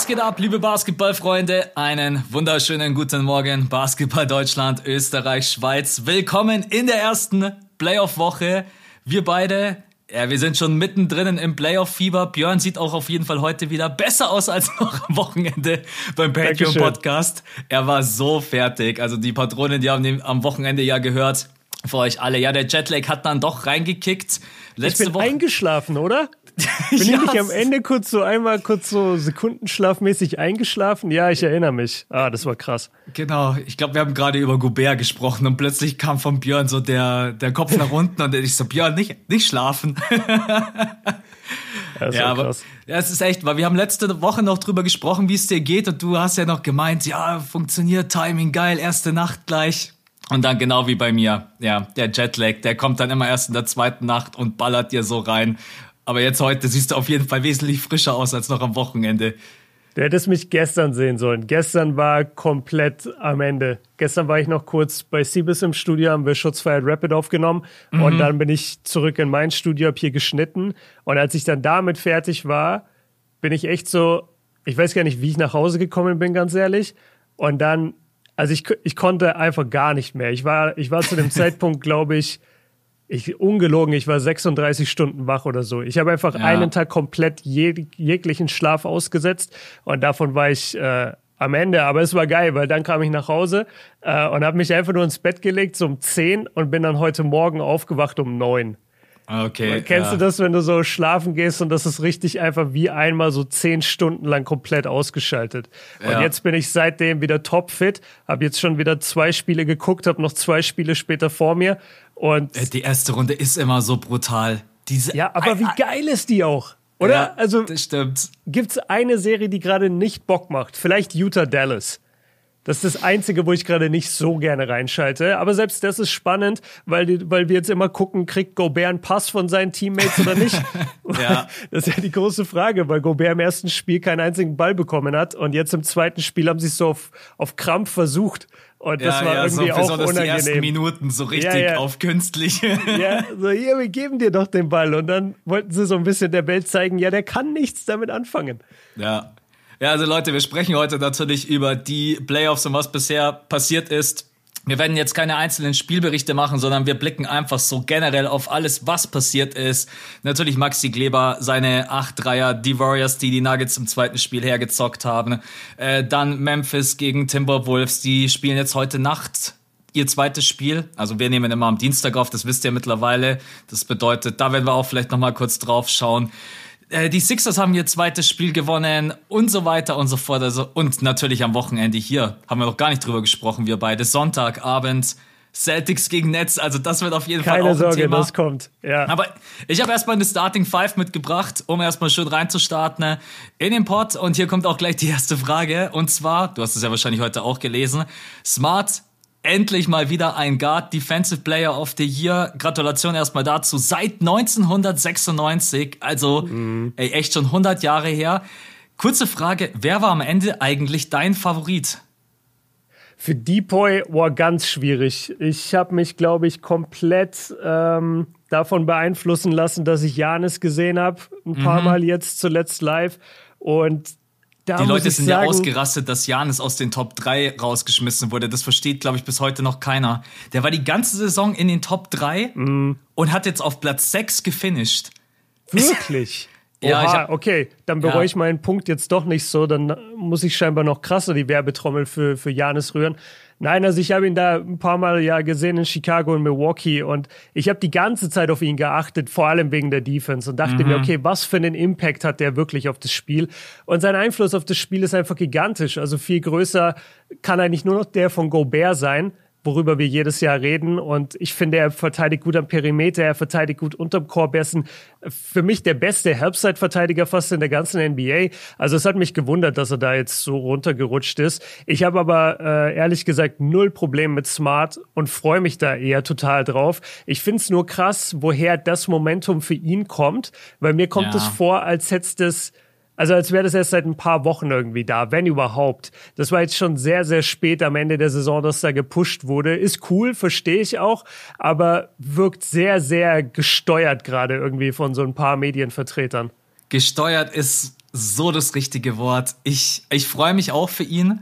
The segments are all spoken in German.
Was geht ab, liebe Basketballfreunde? Einen wunderschönen guten Morgen, Basketball Deutschland, Österreich, Schweiz. Willkommen in der ersten Playoff-Woche. Wir beide, ja, wir sind schon mittendrin im Playoff-Fieber. Björn sieht auch auf jeden Fall heute wieder besser aus als noch am Wochenende beim Patreon-Podcast. Er war so fertig. Also die Patronen, die haben am Wochenende ja gehört. Für euch alle. Ja, der Jetlag hat dann doch reingekickt. Letzte ich bin Woche eingeschlafen, oder? Bin ich nicht am Ende kurz so einmal kurz so sekundenschlafmäßig eingeschlafen? Ja, ich erinnere mich. Ah, das war krass. Genau, ich glaube, wir haben gerade über Gobert gesprochen und plötzlich kam von Björn so der, der Kopf nach unten und ich so, Björn, nicht, nicht schlafen. ja, ja aber krass. ja, es ist echt, weil wir haben letzte Woche noch drüber gesprochen, wie es dir geht und du hast ja noch gemeint, ja, funktioniert Timing geil, erste Nacht gleich. Und dann genau wie bei mir, ja, der Jetlag, der kommt dann immer erst in der zweiten Nacht und ballert dir so rein. Aber jetzt heute siehst du auf jeden Fall wesentlich frischer aus als noch am Wochenende. Du hättest mich gestern sehen sollen. Gestern war komplett am Ende. Gestern war ich noch kurz bei Siebes im Studio, haben wir Schutzfeier Rapid aufgenommen mhm. und dann bin ich zurück in mein Studio, hab hier geschnitten und als ich dann damit fertig war, bin ich echt so, ich weiß gar nicht, wie ich nach Hause gekommen bin, ganz ehrlich. Und dann, also ich, ich konnte einfach gar nicht mehr. Ich war, ich war zu dem Zeitpunkt, glaube ich, ich ungelogen, ich war 36 Stunden wach oder so. Ich habe einfach ja. einen Tag komplett jeg jeglichen Schlaf ausgesetzt und davon war ich äh, am Ende. Aber es war geil, weil dann kam ich nach Hause äh, und habe mich einfach nur ins Bett gelegt so um 10 und bin dann heute Morgen aufgewacht um 9. Okay. Kennst ja. du das, wenn du so schlafen gehst und das ist richtig einfach wie einmal so zehn Stunden lang komplett ausgeschaltet. Und ja. jetzt bin ich seitdem wieder topfit, habe jetzt schon wieder zwei Spiele geguckt, habe noch zwei Spiele später vor mir und äh, die erste Runde ist immer so brutal. Diese ja, aber wie geil ist die auch? Oder? Ja, also das stimmt. Gibt's eine Serie, die gerade nicht Bock macht? Vielleicht Utah Dallas. Das ist das Einzige, wo ich gerade nicht so gerne reinschalte. Aber selbst das ist spannend, weil, die, weil wir jetzt immer gucken, kriegt Gobert einen Pass von seinen Teammates oder nicht? ja. Das ist ja die große Frage, weil Gobert im ersten Spiel keinen einzigen Ball bekommen hat und jetzt im zweiten Spiel haben sie es so auf, auf Krampf versucht. Und das ja, war ja, irgendwie so, auch unangenehm. Die ersten Minuten so richtig ja, auf künstlich. Ja, so hier, wir geben dir doch den Ball. Und dann wollten sie so ein bisschen der Welt zeigen, ja, der kann nichts damit anfangen. Ja. Ja, also Leute, wir sprechen heute natürlich über die Playoffs und was bisher passiert ist. Wir werden jetzt keine einzelnen Spielberichte machen, sondern wir blicken einfach so generell auf alles, was passiert ist. Natürlich Maxi Kleber, seine acht Dreier, die Warriors, die die Nuggets im zweiten Spiel hergezockt haben. Äh, dann Memphis gegen Timberwolves, die spielen jetzt heute Nacht ihr zweites Spiel. Also wir nehmen immer am Dienstag auf, das wisst ihr mittlerweile. Das bedeutet, da werden wir auch vielleicht noch mal kurz drauf schauen. Äh, die Sixers haben ihr zweites Spiel gewonnen und so weiter und so fort. Also, und natürlich am Wochenende hier, haben wir noch gar nicht drüber gesprochen, wir beide. Sonntagabend, Celtics gegen Nets, also das wird auf jeden Keine Fall auch Sorge, ein Thema. das kommt. Ja. Aber ich habe erstmal eine Starting Five mitgebracht, um erstmal schön reinzustarten in den Pod. Und hier kommt auch gleich die erste Frage. Und zwar, du hast es ja wahrscheinlich heute auch gelesen, Smart endlich mal wieder ein Guard Defensive Player of the Year. Gratulation erstmal dazu. Seit 1996, also mhm. ey, echt schon 100 Jahre her. Kurze Frage, wer war am Ende eigentlich dein Favorit? Für Depoy war ganz schwierig. Ich habe mich, glaube ich, komplett ähm, davon beeinflussen lassen, dass ich Janis gesehen habe, ein paar mhm. Mal jetzt zuletzt live. Und da die Leute sind sagen, ja ausgerastet, dass Janis aus den Top 3 rausgeschmissen wurde. Das versteht, glaube ich, bis heute noch keiner. Der war die ganze Saison in den Top 3 mm. und hat jetzt auf Platz 6 gefinisht. Wirklich? ja, Oha, hab, okay, dann bereue ja. ich meinen Punkt jetzt doch nicht so. Dann muss ich scheinbar noch krasser die Werbetrommel für, für Janis rühren. Nein, also ich habe ihn da ein paar Mal ja gesehen in Chicago und Milwaukee und ich habe die ganze Zeit auf ihn geachtet, vor allem wegen der Defense und dachte mhm. mir, okay, was für einen Impact hat der wirklich auf das Spiel? Und sein Einfluss auf das Spiel ist einfach gigantisch. Also viel größer kann eigentlich nur noch der von Gobert sein worüber wir jedes Jahr reden. Und ich finde, er verteidigt gut am Perimeter, er verteidigt gut unterm Korb. Er ist ein, für mich der beste Herbstside-Verteidiger fast in der ganzen NBA. Also es hat mich gewundert, dass er da jetzt so runtergerutscht ist. Ich habe aber äh, ehrlich gesagt null Problem mit Smart und freue mich da eher total drauf. Ich finde es nur krass, woher das Momentum für ihn kommt, weil mir kommt es vor, als hätte es also als wäre das erst seit ein paar Wochen irgendwie da, wenn überhaupt. Das war jetzt schon sehr, sehr spät am Ende der Saison, dass da gepusht wurde. Ist cool, verstehe ich auch, aber wirkt sehr, sehr gesteuert gerade irgendwie von so ein paar Medienvertretern. Gesteuert ist so das richtige Wort. Ich, ich freue mich auch für ihn.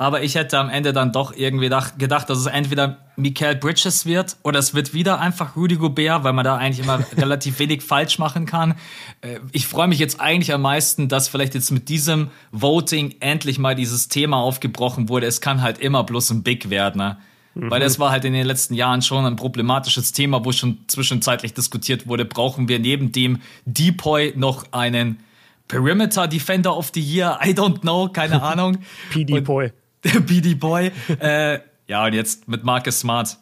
Aber ich hätte am Ende dann doch irgendwie gedacht, dass es entweder Michael Bridges wird oder es wird wieder einfach Rudy Gobert, weil man da eigentlich immer relativ wenig falsch machen kann. Äh, ich freue mich jetzt eigentlich am meisten, dass vielleicht jetzt mit diesem Voting endlich mal dieses Thema aufgebrochen wurde. Es kann halt immer bloß ein Big werden. Ne? Mhm. Weil das war halt in den letzten Jahren schon ein problematisches Thema, wo schon zwischenzeitlich diskutiert wurde, brauchen wir neben dem Depoy noch einen Perimeter Defender of the Year? I don't know, keine Ahnung. PD-Boy. Der BD Boy. äh, ja, und jetzt mit Marcus Smart.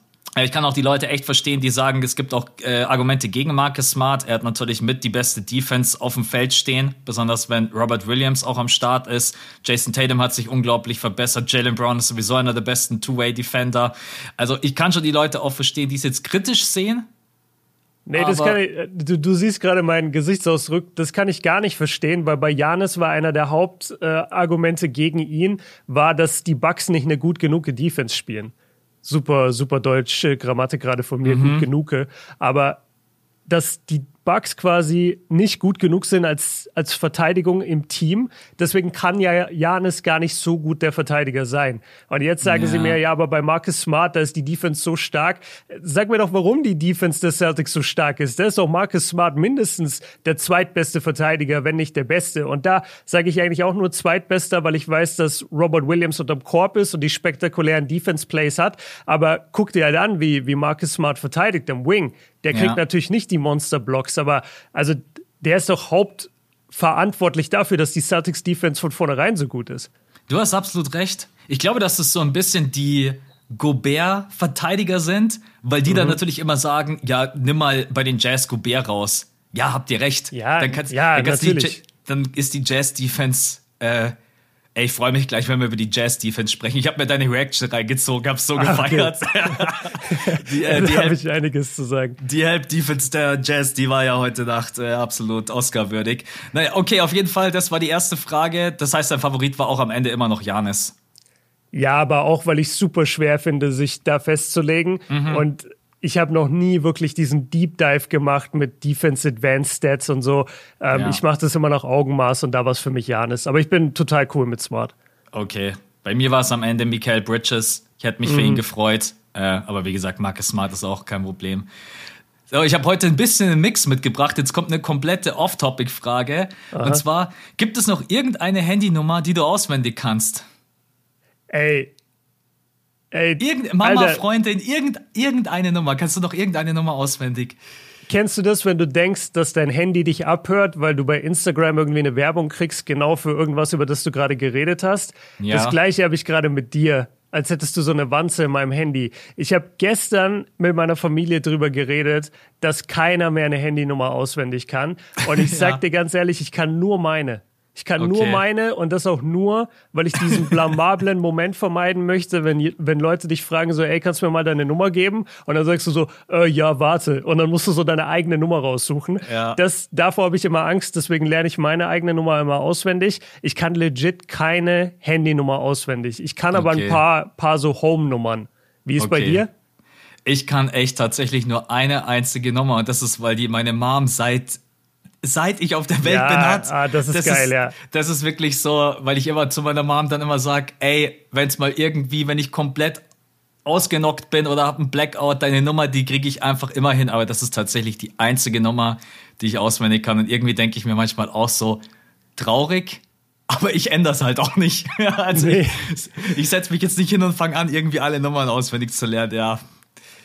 Ich kann auch die Leute echt verstehen, die sagen, es gibt auch äh, Argumente gegen Marcus Smart. Er hat natürlich mit die beste Defense auf dem Feld stehen, besonders wenn Robert Williams auch am Start ist. Jason Tatum hat sich unglaublich verbessert. Jalen Brown ist sowieso einer der besten Two-Way-Defender. Also ich kann schon die Leute auch verstehen, die es jetzt kritisch sehen, Nee, das kann ich, du, du siehst gerade meinen Gesichtsausdruck, das kann ich gar nicht verstehen, weil bei Janis war einer der Hauptargumente äh, gegen ihn, war, dass die Bucks nicht eine gut genug Defense spielen. Super, super deutsche Grammatik gerade von mir, mhm. gut genug. Aber dass die Bucks quasi nicht gut genug sind als, als Verteidigung im Team. Deswegen kann ja Janis gar nicht so gut der Verteidiger sein. Und jetzt sagen ja. sie mir, ja, aber bei Marcus Smart, da ist die Defense so stark. Sag mir doch, warum die Defense des Celtics so stark ist. Da ist auch Marcus Smart mindestens der zweitbeste Verteidiger, wenn nicht der beste. Und da sage ich eigentlich auch nur zweitbester, weil ich weiß, dass Robert Williams unterm Korb ist und die spektakulären Defense-Plays hat. Aber guck dir halt an, wie, wie Marcus Smart verteidigt im Wing. Der kriegt ja. natürlich nicht die Monster-Blocks, aber also der ist doch hauptverantwortlich dafür, dass die Celtics Defense von vornherein so gut ist. Du hast absolut recht. Ich glaube, dass das so ein bisschen die Gobert-Verteidiger sind, weil die mhm. dann natürlich immer sagen, ja, nimm mal bei den Jazz Gobert raus. Ja, habt ihr recht. Ja, dann, kannst, ja, dann, kannst natürlich. Die, dann ist die Jazz-Defense äh, Ey, ich freue mich gleich, wenn wir über die Jazz-Defense sprechen. Ich habe mir deine Reaction reingezogen, hab's so ah, gefeiert. Okay. die, äh, da habe ich einiges zu sagen. Die Help-Defense der Jazz, die war ja heute Nacht äh, absolut Oscar-würdig. Naja, okay, auf jeden Fall, das war die erste Frage. Das heißt, dein Favorit war auch am Ende immer noch Janis. Ja, aber auch, weil ich super schwer finde, sich da festzulegen. Mhm. Und ich habe noch nie wirklich diesen Deep Dive gemacht mit Defense Advanced Stats und so. Ähm, ja. Ich mache das immer nach Augenmaß und da war es für mich Janis. Aber ich bin total cool mit Smart. Okay. Bei mir war es am Ende Michael Bridges. Ich hätte mich mhm. für ihn gefreut. Äh, aber wie gesagt, Marcus Smart ist auch kein Problem. So, ich habe heute ein bisschen einen Mix mitgebracht. Jetzt kommt eine komplette Off-Topic-Frage. Und zwar, gibt es noch irgendeine Handynummer, die du auswendig kannst? Ey, Ey, Irgend, Mama, Alter. Freundin, irgend, irgendeine Nummer. Kannst du noch irgendeine Nummer auswendig? Kennst du das, wenn du denkst, dass dein Handy dich abhört, weil du bei Instagram irgendwie eine Werbung kriegst, genau für irgendwas, über das du gerade geredet hast? Ja. Das gleiche habe ich gerade mit dir, als hättest du so eine Wanze in meinem Handy. Ich habe gestern mit meiner Familie drüber geredet, dass keiner mehr eine Handynummer auswendig kann. Und ich sag ja. dir ganz ehrlich, ich kann nur meine. Ich kann okay. nur meine und das auch nur, weil ich diesen blamablen Moment vermeiden möchte, wenn, wenn Leute dich fragen so, ey, kannst du mir mal deine Nummer geben? Und dann sagst du so, äh, ja, warte. Und dann musst du so deine eigene Nummer raussuchen. Ja. Das, davor habe ich immer Angst, deswegen lerne ich meine eigene Nummer immer auswendig. Ich kann legit keine Handynummer auswendig. Ich kann aber okay. ein paar, paar so Home-Nummern. Wie ist okay. bei dir? Ich kann echt tatsächlich nur eine einzige Nummer und das ist, weil die meine Mom seit seit ich auf der Welt ja, bin hat. Ah, das ist das geil, ist, ja. Das ist wirklich so, weil ich immer zu meiner Mom dann immer sage, ey, wenn es mal irgendwie, wenn ich komplett ausgenockt bin oder habe einen Blackout, deine Nummer, die kriege ich einfach immer hin. Aber das ist tatsächlich die einzige Nummer, die ich auswendig kann. Und irgendwie denke ich mir manchmal auch so traurig, aber ich ändere es halt auch nicht. also nee. ich, ich setze mich jetzt nicht hin und fange an, irgendwie alle Nummern auswendig zu lernen. Ja.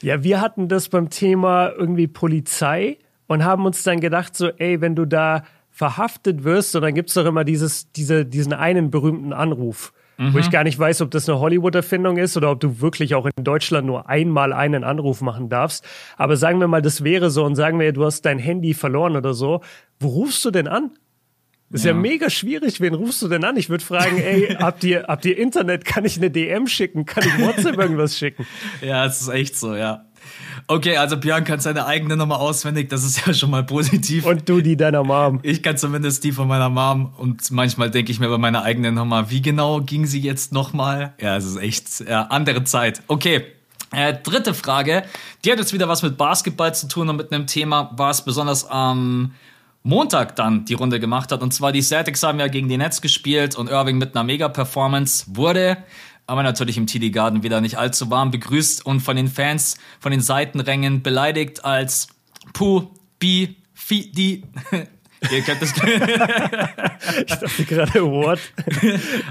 Ja, wir hatten das beim Thema irgendwie Polizei und haben uns dann gedacht, so, ey, wenn du da verhaftet wirst, und dann gibt es doch immer dieses, diese, diesen einen berühmten Anruf, mhm. wo ich mhm. gar nicht weiß, ob das eine Hollywood-Erfindung ist oder ob du wirklich auch in Deutschland nur einmal einen Anruf machen darfst. Aber sagen wir mal, das wäre so und sagen wir, du hast dein Handy verloren oder so. Wo rufst du denn an? Das ist ja. ja mega schwierig. Wen rufst du denn an? Ich würde fragen, ey, habt ihr, habt ihr Internet? Kann ich eine DM schicken? Kann ich WhatsApp irgendwas schicken? Ja, es ist echt so, ja. Okay, also Björn kann seine eigene Nummer auswendig, das ist ja schon mal positiv. Und du die deiner Mom. Ich kann zumindest die von meiner Mom und manchmal denke ich mir bei meiner eigenen Nummer, wie genau ging sie jetzt nochmal? Ja, es ist echt ja, andere Zeit. Okay, äh, dritte Frage, die hat jetzt wieder was mit Basketball zu tun und mit einem Thema, was besonders am Montag dann die Runde gemacht hat. Und zwar die Celtics haben ja gegen die Nets gespielt und Irving mit einer Mega-Performance wurde aber natürlich im TD Garden wieder nicht allzu warm begrüßt und von den Fans, von den Seitenrängen beleidigt als Puh, Bi, Fi, das. ich dachte gerade, what?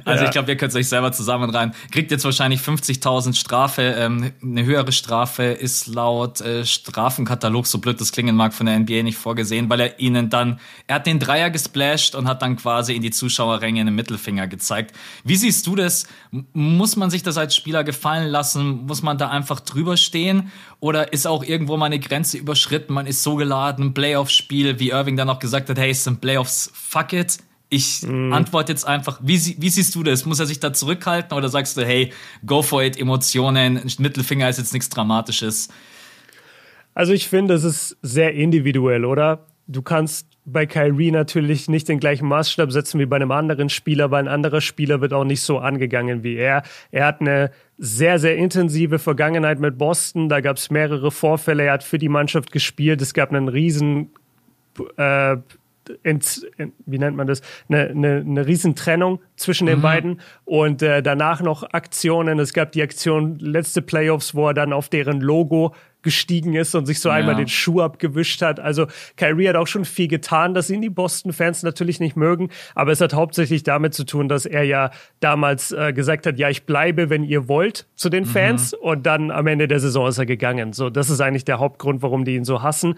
Also, ja. ich glaube, ihr könnt es euch selber zusammen rein. Kriegt jetzt wahrscheinlich 50.000 Strafe. Ähm, eine höhere Strafe ist laut äh, Strafenkatalog, so blöd das klingen mag, von der NBA nicht vorgesehen, weil er ihnen dann, er hat den Dreier gesplasht und hat dann quasi in die Zuschauerränge einen Mittelfinger gezeigt. Wie siehst du das? Muss man sich das als Spieler gefallen lassen? Muss man da einfach drüber stehen? Oder ist auch irgendwo mal eine Grenze überschritten? Man ist so geladen, Playoff-Spiel, wie Irving dann auch gesagt hat, hey, es sind Playoffs, fuck it. Ich mm. antworte jetzt einfach, wie, wie siehst du das? Muss er sich da zurückhalten oder sagst du, hey, go for it, Emotionen, Mittelfinger ist jetzt nichts Dramatisches? Also ich finde, es ist sehr individuell, oder? Du kannst bei Kyrie natürlich nicht den gleichen Maßstab setzen wie bei einem anderen Spieler, weil ein anderer Spieler wird auch nicht so angegangen wie er. Er hat eine sehr, sehr intensive Vergangenheit mit Boston. Da gab es mehrere Vorfälle. Er hat für die Mannschaft gespielt. Es gab einen riesen äh, ins, in, wie nennt man das, eine, eine, eine Riesentrennung zwischen den mhm. beiden und äh, danach noch Aktionen. Es gab die Aktion letzte Playoffs, wo er dann auf deren Logo gestiegen ist und sich so ja. einmal den Schuh abgewischt hat. Also Kyrie hat auch schon viel getan, dass ihn die Boston-Fans natürlich nicht mögen, aber es hat hauptsächlich damit zu tun, dass er ja damals äh, gesagt hat, ja, ich bleibe, wenn ihr wollt, zu den mhm. Fans mhm. und dann am Ende der Saison ist er gegangen. So, das ist eigentlich der Hauptgrund, warum die ihn so hassen.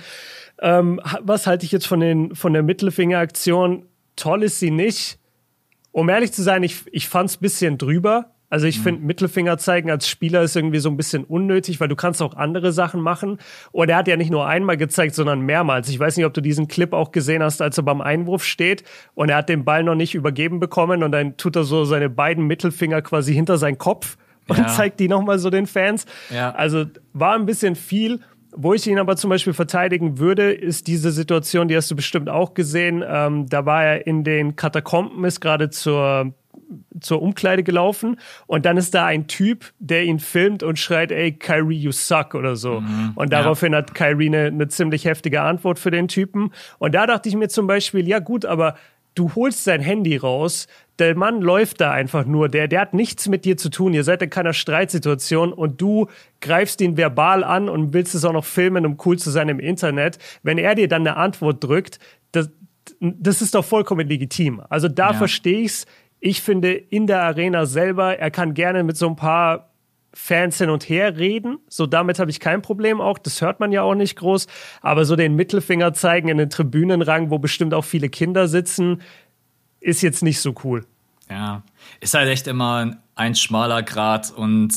Ähm, was halte ich jetzt von, den, von der Mittelfinger-Aktion? Toll ist sie nicht. Um ehrlich zu sein, ich, ich fand es ein bisschen drüber. Also ich mhm. finde, Mittelfinger zeigen als Spieler ist irgendwie so ein bisschen unnötig, weil du kannst auch andere Sachen machen. Und er hat ja nicht nur einmal gezeigt, sondern mehrmals. Ich weiß nicht, ob du diesen Clip auch gesehen hast, als er beim Einwurf steht und er hat den Ball noch nicht übergeben bekommen und dann tut er so seine beiden Mittelfinger quasi hinter seinen Kopf und ja. zeigt die nochmal so den Fans. Ja. Also war ein bisschen viel. Wo ich ihn aber zum Beispiel verteidigen würde, ist diese Situation, die hast du bestimmt auch gesehen. Ähm, da war er in den Katakomben, ist gerade zur, zur Umkleide gelaufen und dann ist da ein Typ, der ihn filmt und schreit, ey, Kyrie, you suck oder so. Mhm, und daraufhin ja. hat Kyrie eine, eine ziemlich heftige Antwort für den Typen. Und da dachte ich mir zum Beispiel, ja gut, aber du holst sein Handy raus, der Mann läuft da einfach nur, der, der hat nichts mit dir zu tun, ihr seid in keiner Streitsituation und du greifst ihn verbal an und willst es auch noch filmen, um cool zu sein im Internet. Wenn er dir dann eine Antwort drückt, das, das ist doch vollkommen legitim. Also da ja. verstehe ich's. Ich finde in der Arena selber, er kann gerne mit so ein paar Fans hin und her reden. So damit habe ich kein Problem auch. Das hört man ja auch nicht groß. Aber so den Mittelfinger zeigen in den Tribünenrang, wo bestimmt auch viele Kinder sitzen, ist jetzt nicht so cool. Ja, ist halt echt immer ein schmaler Grad. Und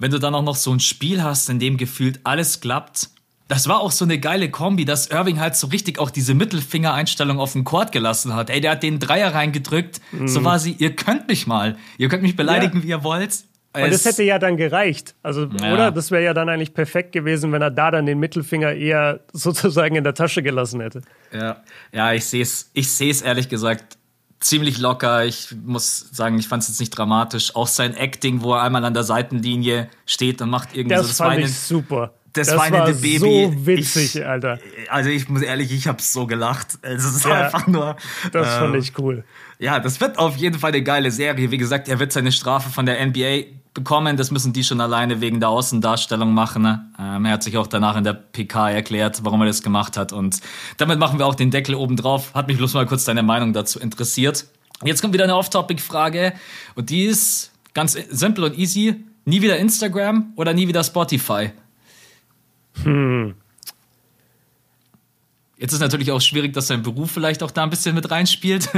wenn du dann auch noch so ein Spiel hast, in dem gefühlt alles klappt, das war auch so eine geile Kombi, dass Irving halt so richtig auch diese Mittelfingereinstellung auf den Court gelassen hat. Ey, der hat den Dreier reingedrückt. Mhm. So war sie, ihr könnt mich mal. Ihr könnt mich beleidigen, ja. wie ihr wollt. Und das hätte ja dann gereicht. Also, ja. oder? Das wäre ja dann eigentlich perfekt gewesen, wenn er da dann den Mittelfinger eher sozusagen in der Tasche gelassen hätte. Ja, ja ich sehe es ich seh's ehrlich gesagt ziemlich locker. Ich muss sagen, ich fand es jetzt nicht dramatisch. Auch sein Acting, wo er einmal an der Seitenlinie steht und macht irgendwie das so das fand ich super. Das, das weinende war Baby. So witzig, ich, Alter. Also ich muss ehrlich, ich habe so gelacht. Also es ist ja, einfach nur. Das äh, fand ich cool. Ja, das wird auf jeden Fall eine geile Serie. Wie gesagt, er wird seine Strafe von der NBA bekommen. Das müssen die schon alleine wegen der Außendarstellung machen. Ne? Ähm, er hat sich auch danach in der PK erklärt, warum er das gemacht hat. Und damit machen wir auch den Deckel oben drauf. Hat mich bloß mal kurz deine Meinung dazu interessiert. Jetzt kommt wieder eine Off-Topic-Frage. Und die ist ganz simpel und easy. Nie wieder Instagram oder nie wieder Spotify? Hm. Jetzt ist natürlich auch schwierig, dass sein Beruf vielleicht auch da ein bisschen mit reinspielt.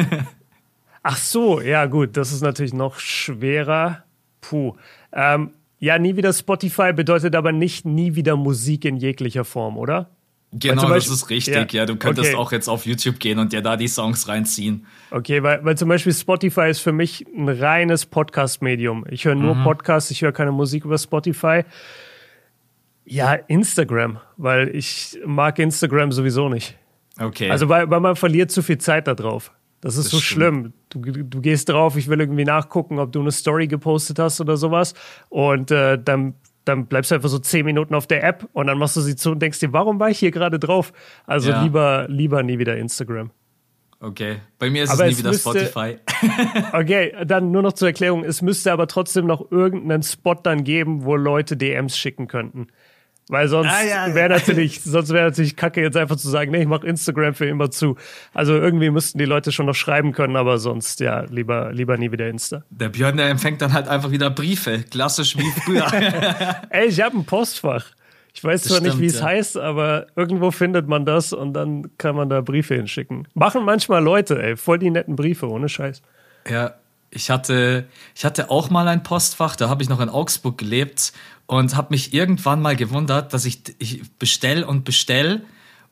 Ach so, ja gut, das ist natürlich noch schwerer. Puh. Ähm, ja, nie wieder Spotify bedeutet aber nicht nie wieder Musik in jeglicher Form, oder? Genau, Beispiel, das ist richtig. Ja, ja du könntest okay. auch jetzt auf YouTube gehen und dir da die Songs reinziehen. Okay, weil, weil zum Beispiel Spotify ist für mich ein reines Podcast-Medium. Ich höre nur mhm. Podcasts, ich höre keine Musik über Spotify. Ja, Instagram, weil ich mag Instagram sowieso nicht. Okay. Also weil, weil man verliert zu viel Zeit da drauf. Das ist das so schlimm. Du, du gehst drauf, ich will irgendwie nachgucken, ob du eine Story gepostet hast oder sowas. Und äh, dann dann bleibst du einfach so zehn Minuten auf der App und dann machst du sie zu und denkst dir, warum war ich hier gerade drauf? Also ja. lieber, lieber nie wieder Instagram. Okay, bei mir ist aber es nie es wieder müsste, Spotify. okay, dann nur noch zur Erklärung. Es müsste aber trotzdem noch irgendeinen Spot dann geben, wo Leute DMs schicken könnten. Weil sonst ah, ja, wäre natürlich, sonst wäre natürlich kacke, jetzt einfach zu sagen, nee, ich mache Instagram für immer zu. Also irgendwie müssten die Leute schon noch schreiben können, aber sonst ja, lieber, lieber nie wieder Insta. Der Björn, der empfängt dann halt einfach wieder Briefe. Klassisch wie früher. Ey, ich habe ein Postfach. Ich weiß das zwar stimmt, nicht, wie es ja. heißt, aber irgendwo findet man das und dann kann man da Briefe hinschicken. Machen manchmal Leute, ey, voll die netten Briefe, ohne Scheiß. Ja, ich hatte, ich hatte auch mal ein Postfach, da habe ich noch in Augsburg gelebt und habe mich irgendwann mal gewundert, dass ich, ich bestell und bestell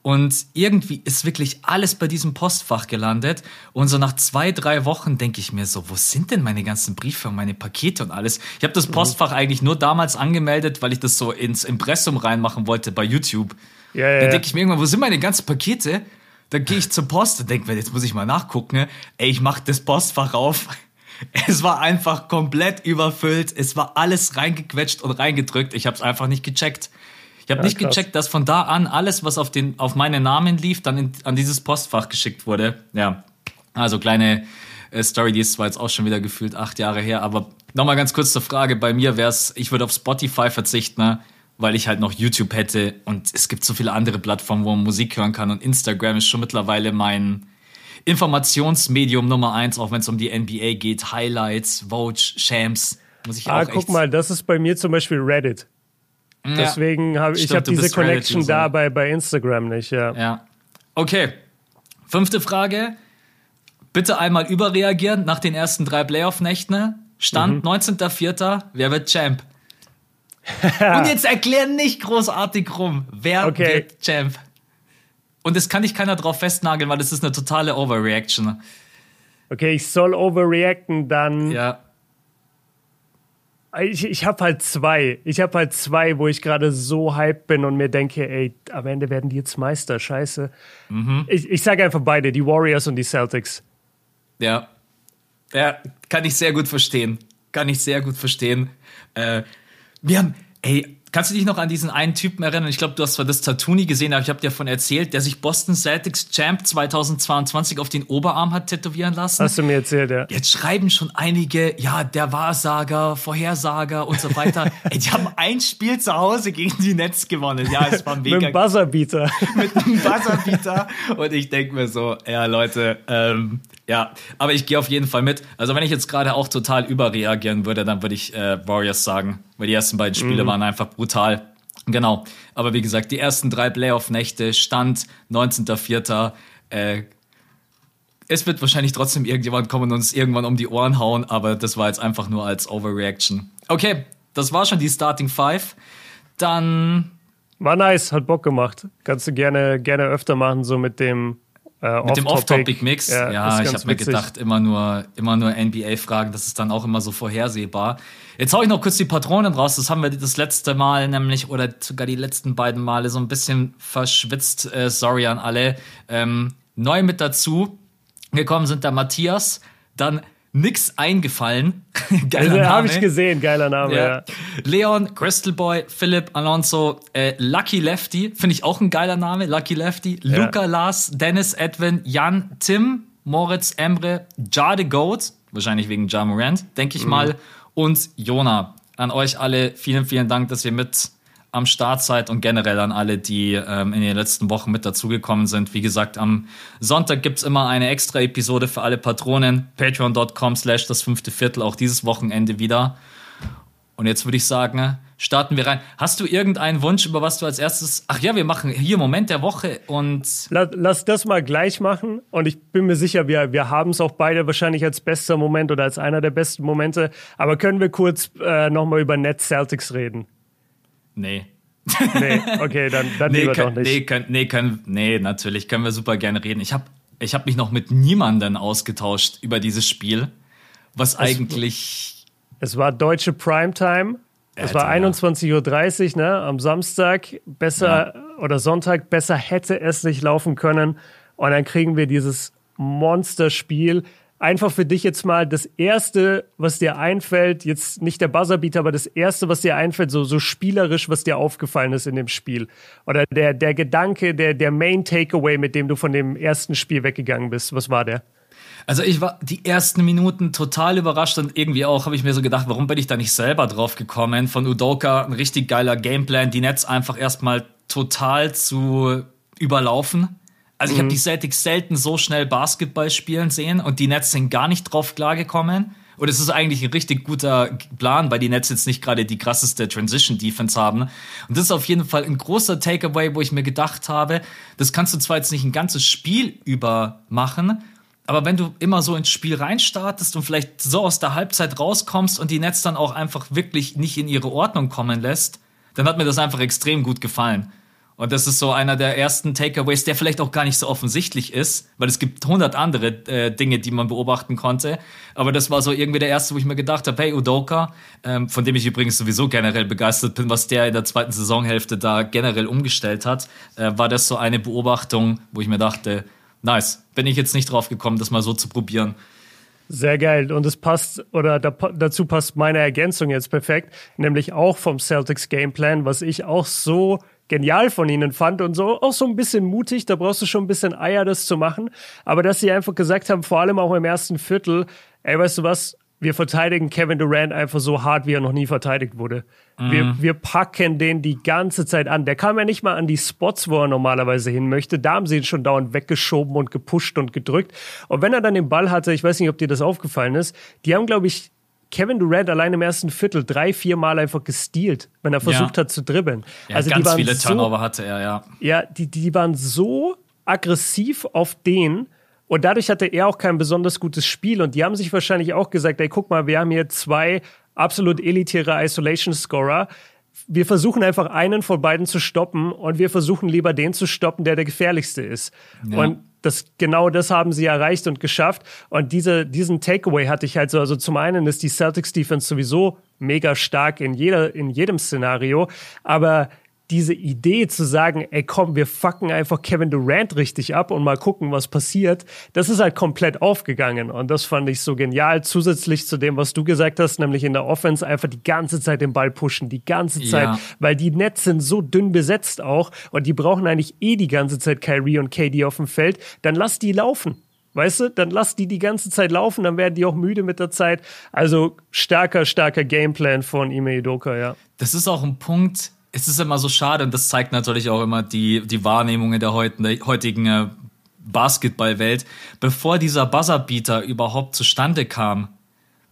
und irgendwie ist wirklich alles bei diesem Postfach gelandet. Und so nach zwei, drei Wochen denke ich mir so, wo sind denn meine ganzen Briefe und meine Pakete und alles? Ich habe das mhm. Postfach eigentlich nur damals angemeldet, weil ich das so ins Impressum reinmachen wollte bei YouTube. Ja, ja, Dann denke ich mir irgendwann, wo sind meine ganzen Pakete? Dann gehe ich zur Post und denke mir, jetzt muss ich mal nachgucken. Ey, ich mache das Postfach auf. Es war einfach komplett überfüllt. Es war alles reingequetscht und reingedrückt. Ich habe es einfach nicht gecheckt. Ich habe ja, nicht krass. gecheckt, dass von da an alles, was auf, den, auf meinen Namen lief, dann in, an dieses Postfach geschickt wurde. Ja, also kleine äh, Story, die ist zwar jetzt auch schon wieder gefühlt acht Jahre her, aber nochmal ganz kurz zur Frage. Bei mir wäre es, ich würde auf Spotify verzichten, ne? weil ich halt noch YouTube hätte und es gibt so viele andere Plattformen, wo man Musik hören kann und Instagram ist schon mittlerweile mein Informationsmedium Nummer eins, auch wenn es um die NBA geht. Highlights, Vogue, Shams. Muss ich ah, auch guck mal, das ist bei mir zum Beispiel Reddit. Ja, Deswegen habe ich hab diese Connection da bei, bei Instagram nicht, ja. Ja. Okay. Fünfte Frage. Bitte einmal überreagieren nach den ersten drei Playoff-Nächten. Stand mhm. 19.04. Wer wird Champ? Und jetzt erklären nicht großartig rum. Wer okay. wird Champ? Und es kann nicht keiner drauf festnageln, weil das ist eine totale Overreaction. Okay, ich soll overreacten, dann. Ja. Ich, ich habe halt zwei. Ich habe halt zwei, wo ich gerade so hyped bin und mir denke, ey, am Ende werden die jetzt Meister. Scheiße. Mhm. Ich, ich sage einfach beide, die Warriors und die Celtics. Ja. Ja, kann ich sehr gut verstehen. Kann ich sehr gut verstehen. Äh, wir haben, ey, Kannst du dich noch an diesen einen Typen erinnern? Ich glaube, du hast zwar das Tattoo nie gesehen, aber ich habe dir davon erzählt, der sich Boston Celtics Champ 2022 auf den Oberarm hat tätowieren lassen. Hast du mir erzählt, ja. Jetzt schreiben schon einige, ja, der Wahrsager, Vorhersager und so weiter. Ey, die haben ein Spiel zu Hause gegen die Nets gewonnen. Ja, es war mega. Mit einem Buzzerbeater. Mit einem Buzzerbeater. und ich denke mir so, ja, Leute, ähm, ja, aber ich gehe auf jeden Fall mit. Also wenn ich jetzt gerade auch total überreagieren würde, dann würde ich äh, Warriors sagen, weil die ersten beiden Spiele mhm. waren einfach brutal. Genau. Aber wie gesagt, die ersten drei Playoff-Nächte, Stand 19.04. Äh, es wird wahrscheinlich trotzdem irgendjemand kommen und uns irgendwann um die Ohren hauen, aber das war jetzt einfach nur als Overreaction. Okay, das war schon die Starting Five. Dann. War nice, hat Bock gemacht. Kannst du gerne, gerne öfter machen, so mit dem äh, Mit dem Off-Topic-Mix, ja, ja ich habe mir gedacht, immer nur, immer nur NBA-Fragen, das ist dann auch immer so vorhersehbar. Jetzt hau ich noch kurz die Patronen raus, das haben wir das letzte Mal nämlich, oder sogar die letzten beiden Male so ein bisschen verschwitzt, äh, sorry an alle. Ähm, neu mit dazu gekommen sind der Matthias, dann nix eingefallen. geiler Name. Habe ich gesehen, geiler Name, ja. ja. Leon, Crystal Boy, Philipp, Alonso, äh, Lucky Lefty, finde ich auch ein geiler Name, Lucky Lefty. Ja. Luca, Lars, Dennis, Edwin, Jan, Tim, Moritz, Emre, Jade Goat, wahrscheinlich wegen Ja Morant, denke ich mhm. mal, und Jona. An euch alle vielen, vielen Dank, dass ihr mit am Start seid und generell an alle, die ähm, in den letzten Wochen mit dazugekommen sind. Wie gesagt, am Sonntag gibt's immer eine extra Episode für alle Patronen. Patreon.com slash das fünfte Viertel, auch dieses Wochenende wieder. Und jetzt würde ich sagen, starten wir rein. Hast du irgendeinen Wunsch, über was du als erstes. Ach ja, wir machen hier Moment der Woche und. Lass, lass das mal gleich machen. Und ich bin mir sicher, wir, wir haben es auch beide wahrscheinlich als bester Moment oder als einer der besten Momente. Aber können wir kurz äh, nochmal über Net Celtics reden? Nee. nee, okay, dann, dann nee, lieber können, doch nicht. Nee, können, nee, können, nee, natürlich können wir super gerne reden. Ich habe ich hab mich noch mit niemandem ausgetauscht über dieses Spiel, was es, eigentlich. Es war deutsche Primetime. Es war 21.30 Uhr, ne, am Samstag. Besser ja. oder Sonntag, besser hätte es nicht laufen können. Und dann kriegen wir dieses Monsterspiel einfach für dich jetzt mal das Erste, was dir einfällt, jetzt nicht der Buzzerbeater, aber das Erste, was dir einfällt, so, so spielerisch, was dir aufgefallen ist in dem Spiel. Oder der, der Gedanke, der, der Main Takeaway, mit dem du von dem ersten Spiel weggegangen bist. Was war der? Also ich war die ersten Minuten total überrascht und irgendwie auch habe ich mir so gedacht, warum bin ich da nicht selber drauf gekommen? Von Udoka ein richtig geiler Gameplan, die Nets einfach erstmal total zu überlaufen. Also ich mhm. habe die Celtics selten so schnell Basketball spielen sehen und die Nets sind gar nicht drauf klargekommen. Und es ist eigentlich ein richtig guter Plan, weil die Nets jetzt nicht gerade die krasseste Transition Defense haben. Und das ist auf jeden Fall ein großer Takeaway, wo ich mir gedacht habe, das kannst du zwar jetzt nicht ein ganzes Spiel über machen, aber wenn du immer so ins Spiel reinstartest und vielleicht so aus der Halbzeit rauskommst und die Nets dann auch einfach wirklich nicht in ihre Ordnung kommen lässt, dann hat mir das einfach extrem gut gefallen. Und das ist so einer der ersten Takeaways, der vielleicht auch gar nicht so offensichtlich ist, weil es gibt hundert andere äh, Dinge, die man beobachten konnte. Aber das war so irgendwie der erste, wo ich mir gedacht habe, hey, Udoka, ähm, von dem ich übrigens sowieso generell begeistert bin, was der in der zweiten Saisonhälfte da generell umgestellt hat, äh, war das so eine Beobachtung, wo ich mir dachte, nice. Bin ich jetzt nicht drauf gekommen, das mal so zu probieren. Sehr geil. Und es passt, oder da, dazu passt meine Ergänzung jetzt perfekt, nämlich auch vom Celtics Gameplan, was ich auch so genial von ihnen fand und so auch so ein bisschen mutig. Da brauchst du schon ein bisschen Eier, das zu machen. Aber dass sie einfach gesagt haben, vor allem auch im ersten Viertel, ey, weißt du was? wir verteidigen Kevin Durant einfach so hart, wie er noch nie verteidigt wurde. Mhm. Wir, wir packen den die ganze Zeit an. Der kam ja nicht mal an die Spots, wo er normalerweise hin möchte. Da haben sie ihn schon dauernd weggeschoben und gepusht und gedrückt. Und wenn er dann den Ball hatte, ich weiß nicht, ob dir das aufgefallen ist, die haben, glaube ich, Kevin Durant allein im ersten Viertel drei, vier Mal einfach gestealt, wenn er versucht ja. hat zu dribbeln. Ja, also ganz viele Turnover so, hatte er, ja. Ja, die, die waren so aggressiv auf den, und dadurch hatte er auch kein besonders gutes Spiel. Und die haben sich wahrscheinlich auch gesagt, ey, guck mal, wir haben hier zwei absolut elitäre Isolation-Scorer. Wir versuchen einfach einen von beiden zu stoppen und wir versuchen lieber den zu stoppen, der der gefährlichste ist. Ja. Und das, genau das haben sie erreicht und geschafft. Und diese, diesen Takeaway hatte ich halt so. Also zum einen ist die Celtics Defense sowieso mega stark in jeder, in jedem Szenario. Aber diese Idee zu sagen, ey komm, wir fucken einfach Kevin Durant richtig ab und mal gucken, was passiert, das ist halt komplett aufgegangen. Und das fand ich so genial, zusätzlich zu dem, was du gesagt hast, nämlich in der Offense einfach die ganze Zeit den Ball pushen, die ganze Zeit, ja. weil die Nets sind so dünn besetzt auch und die brauchen eigentlich eh die ganze Zeit Kyrie und KD auf dem Feld, dann lass die laufen. Weißt du, dann lass die die ganze Zeit laufen, dann werden die auch müde mit der Zeit. Also starker, starker Gameplan von Ime Udoka, ja. Das ist auch ein Punkt, es ist immer so schade und das zeigt natürlich auch immer die, die Wahrnehmungen der, heutigen, der heutigen äh, Basketballwelt. Bevor dieser Buzzerbeater überhaupt zustande kam,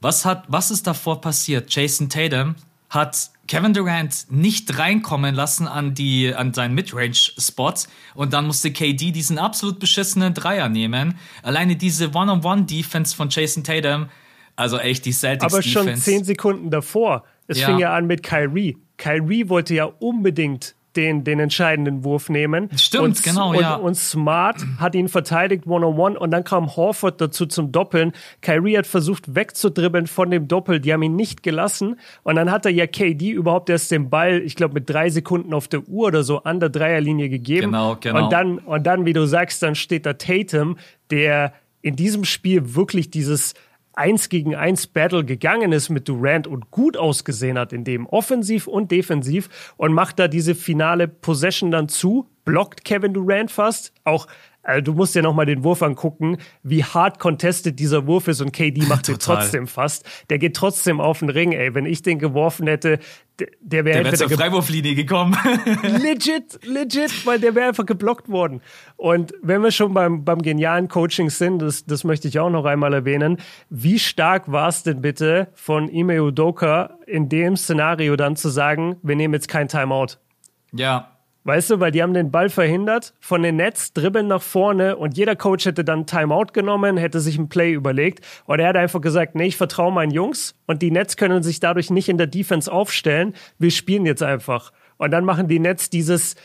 was hat, was ist davor passiert? Jason Tatum hat Kevin Durant nicht reinkommen lassen an die, an seinen Midrange-Spot und dann musste KD diesen absolut beschissenen Dreier nehmen. Alleine diese One-on-One-Defense von Jason Tatum, also echt die Celtics Aber schon zehn Sekunden davor. Es ja. fing ja an mit Kyrie. Kyrie wollte ja unbedingt den, den entscheidenden Wurf nehmen. Stimmt, und, genau, und, ja. Und Smart hat ihn verteidigt one-on-one und dann kam Horford dazu zum Doppeln. Kyrie hat versucht wegzudribbeln von dem Doppel, die haben ihn nicht gelassen und dann hat er ja KD überhaupt erst den Ball, ich glaube mit drei Sekunden auf der Uhr oder so an der Dreierlinie gegeben. Genau, genau. Und dann, und dann, wie du sagst, dann steht da Tatum, der in diesem Spiel wirklich dieses eins gegen eins Battle gegangen ist mit Durant und gut ausgesehen hat in dem offensiv und defensiv und macht da diese finale Possession dann zu, blockt Kevin Durant fast, auch also du musst dir nochmal den Wurf angucken, wie hart contested dieser Wurf ist und KD macht den trotzdem fast. Der geht trotzdem auf den Ring, ey. Wenn ich den geworfen hätte, der, der wäre wär zur Freiwurflinie gekommen. legit, legit, weil der wäre einfach geblockt worden. Und wenn wir schon beim, beim genialen Coaching sind, das, das möchte ich auch noch einmal erwähnen, wie stark war es denn bitte von Ime Udoka in dem Szenario dann zu sagen, wir nehmen jetzt kein Timeout? Ja, Weißt du, weil die haben den Ball verhindert, von den Netz dribbeln nach vorne und jeder Coach hätte dann Timeout genommen, hätte sich ein Play überlegt. Und er hat einfach gesagt, nee, ich vertraue meinen Jungs und die Nets können sich dadurch nicht in der Defense aufstellen. Wir spielen jetzt einfach. Und dann machen die Nets dieses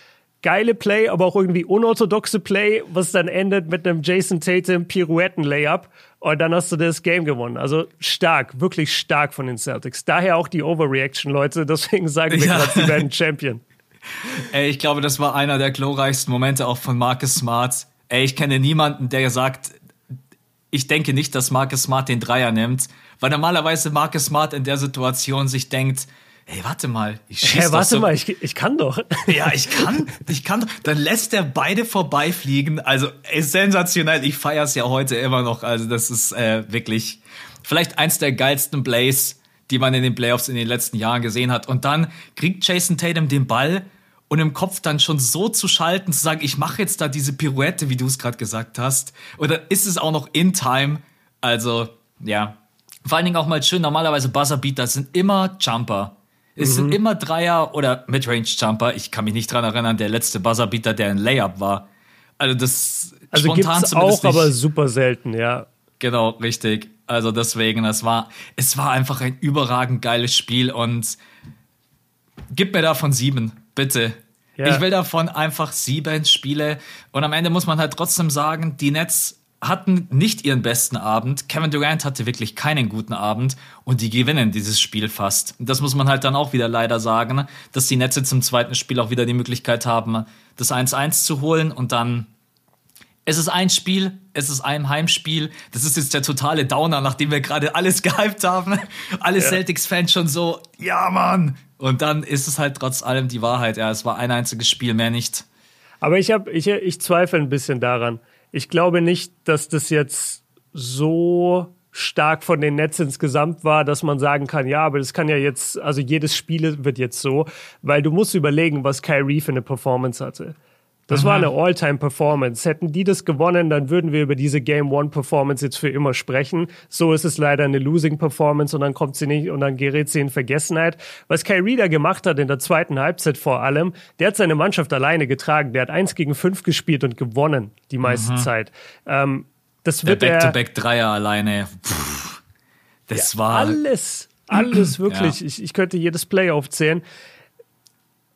geile Play, aber auch irgendwie unorthodoxe Play, was dann endet mit einem Jason Tatum Pirouetten-Layup. Und dann hast du das Game gewonnen. Also stark, wirklich stark von den Celtics. Daher auch die Overreaction, Leute. Deswegen sagen wir ja. gerade, sie werden Champion. Ey, ich glaube, das war einer der glorreichsten Momente auch von Marcus Smart. Ey, ich kenne niemanden, der sagt, ich denke nicht, dass Marcus Smart den Dreier nimmt, weil normalerweise Marcus Smart in der Situation sich denkt, hey, warte mal, ich schieße hey, warte so. mal, ich, ich kann doch. Ja, ich kann, ich kann doch. Dann lässt er beide vorbeifliegen. Also, ist sensationell. Ich feiere es ja heute immer noch. Also, das ist äh, wirklich vielleicht eins der geilsten Plays, die man in den Playoffs in den letzten Jahren gesehen hat. Und dann kriegt Jason Tatum den Ball und im Kopf dann schon so zu schalten, zu sagen, ich mache jetzt da diese Pirouette, wie du es gerade gesagt hast. Und dann ist es auch noch in Time. Also, ja. Vor allen Dingen auch mal schön, normalerweise Buzzerbeater sind immer Jumper. Es mhm. sind immer Dreier oder Midrange-Jumper. Ich kann mich nicht dran erinnern, der letzte Buzzerbeater, der ein Layup war. Also das also spontan gibt's auch, nicht. aber super selten, ja. Genau, richtig. Also deswegen, es war, es war einfach ein überragend geiles Spiel und gib mir davon sieben, bitte. Ja. Ich will davon einfach sieben Spiele und am Ende muss man halt trotzdem sagen, die Nets hatten nicht ihren besten Abend. Kevin Durant hatte wirklich keinen guten Abend und die gewinnen dieses Spiel fast. Das muss man halt dann auch wieder leider sagen, dass die Netze zum zweiten Spiel auch wieder die Möglichkeit haben, das 1-1 zu holen und dann es ist ein Spiel, es ist ein Heimspiel. Das ist jetzt der totale Downer, nachdem wir gerade alles gehypt haben. Alle ja. Celtics-Fans schon so, ja Mann. Und dann ist es halt trotz allem die Wahrheit. Ja, es war ein einziges Spiel, mehr nicht. Aber ich, hab, ich, ich zweifle ein bisschen daran ich glaube nicht, dass das jetzt so stark von den Nets insgesamt war, dass man sagen kann, ja, aber das kann ja jetzt, also jedes Spiel wird jetzt so, weil du musst überlegen, was Kyrie für eine Performance hatte. Das Aha. war eine All-Time-Performance. Hätten die das gewonnen, dann würden wir über diese Game-One-Performance jetzt für immer sprechen. So ist es leider eine Losing-Performance und dann kommt sie nicht und dann gerät sie in Vergessenheit. Was Kyrie da gemacht hat in der zweiten Halbzeit vor allem, der hat seine Mannschaft alleine getragen. Der hat eins gegen fünf gespielt und gewonnen die meiste Aha. Zeit. Ähm, das wird der Back-to-Back-Dreier alleine. Puh, das ja, war alles, alles wirklich. Ja. Ich, ich könnte jedes Play aufzählen.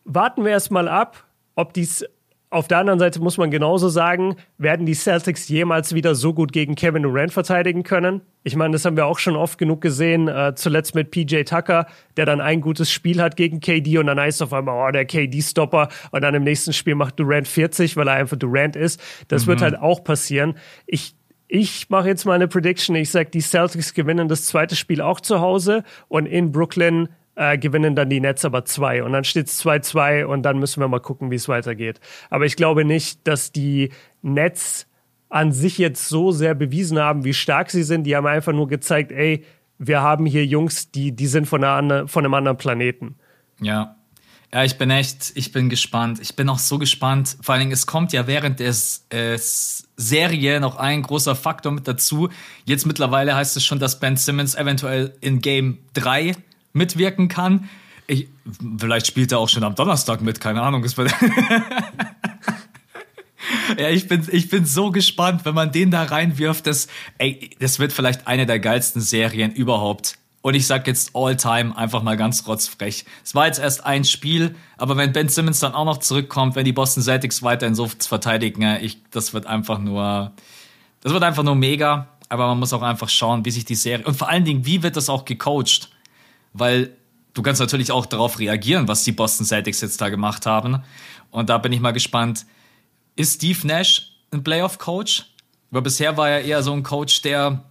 Warten wir erst mal ab, ob dies auf der anderen Seite muss man genauso sagen, werden die Celtics jemals wieder so gut gegen Kevin Durant verteidigen können? Ich meine, das haben wir auch schon oft genug gesehen, äh, zuletzt mit PJ Tucker, der dann ein gutes Spiel hat gegen KD und dann heißt es auf einmal, oh, der KD-Stopper und dann im nächsten Spiel macht Durant 40, weil er einfach Durant ist. Das mhm. wird halt auch passieren. Ich ich mache jetzt mal eine Prediction. Ich sage, die Celtics gewinnen das zweite Spiel auch zu Hause und in Brooklyn äh, gewinnen dann die Nets aber zwei. Und dann steht es 2-2 und dann müssen wir mal gucken, wie es weitergeht. Aber ich glaube nicht, dass die Nets an sich jetzt so sehr bewiesen haben, wie stark sie sind. Die haben einfach nur gezeigt, ey, wir haben hier Jungs, die, die sind von, einer, von einem anderen Planeten. Ja. Ja, ich bin echt, ich bin gespannt. Ich bin auch so gespannt. Vor allen Dingen, es kommt ja während der äh, Serie noch ein großer Faktor mit dazu. Jetzt mittlerweile heißt es schon, dass Ben Simmons eventuell in Game 3 mitwirken kann. Ich, vielleicht spielt er auch schon am Donnerstag mit, keine Ahnung. ja, ich bin, ich bin so gespannt, wenn man den da reinwirft. Das, ey, das wird vielleicht eine der geilsten Serien überhaupt. Und ich sag jetzt all time einfach mal ganz rotzfrech. Es war jetzt erst ein Spiel, aber wenn Ben Simmons dann auch noch zurückkommt, wenn die Boston Celtics weiterhin so verteidigen, ich, das wird einfach nur, das wird einfach nur mega. Aber man muss auch einfach schauen, wie sich die Serie, und vor allen Dingen, wie wird das auch gecoacht? Weil du kannst natürlich auch darauf reagieren, was die Boston Celtics jetzt da gemacht haben. Und da bin ich mal gespannt, ist Steve Nash ein Playoff-Coach? Weil bisher war er eher so ein Coach, der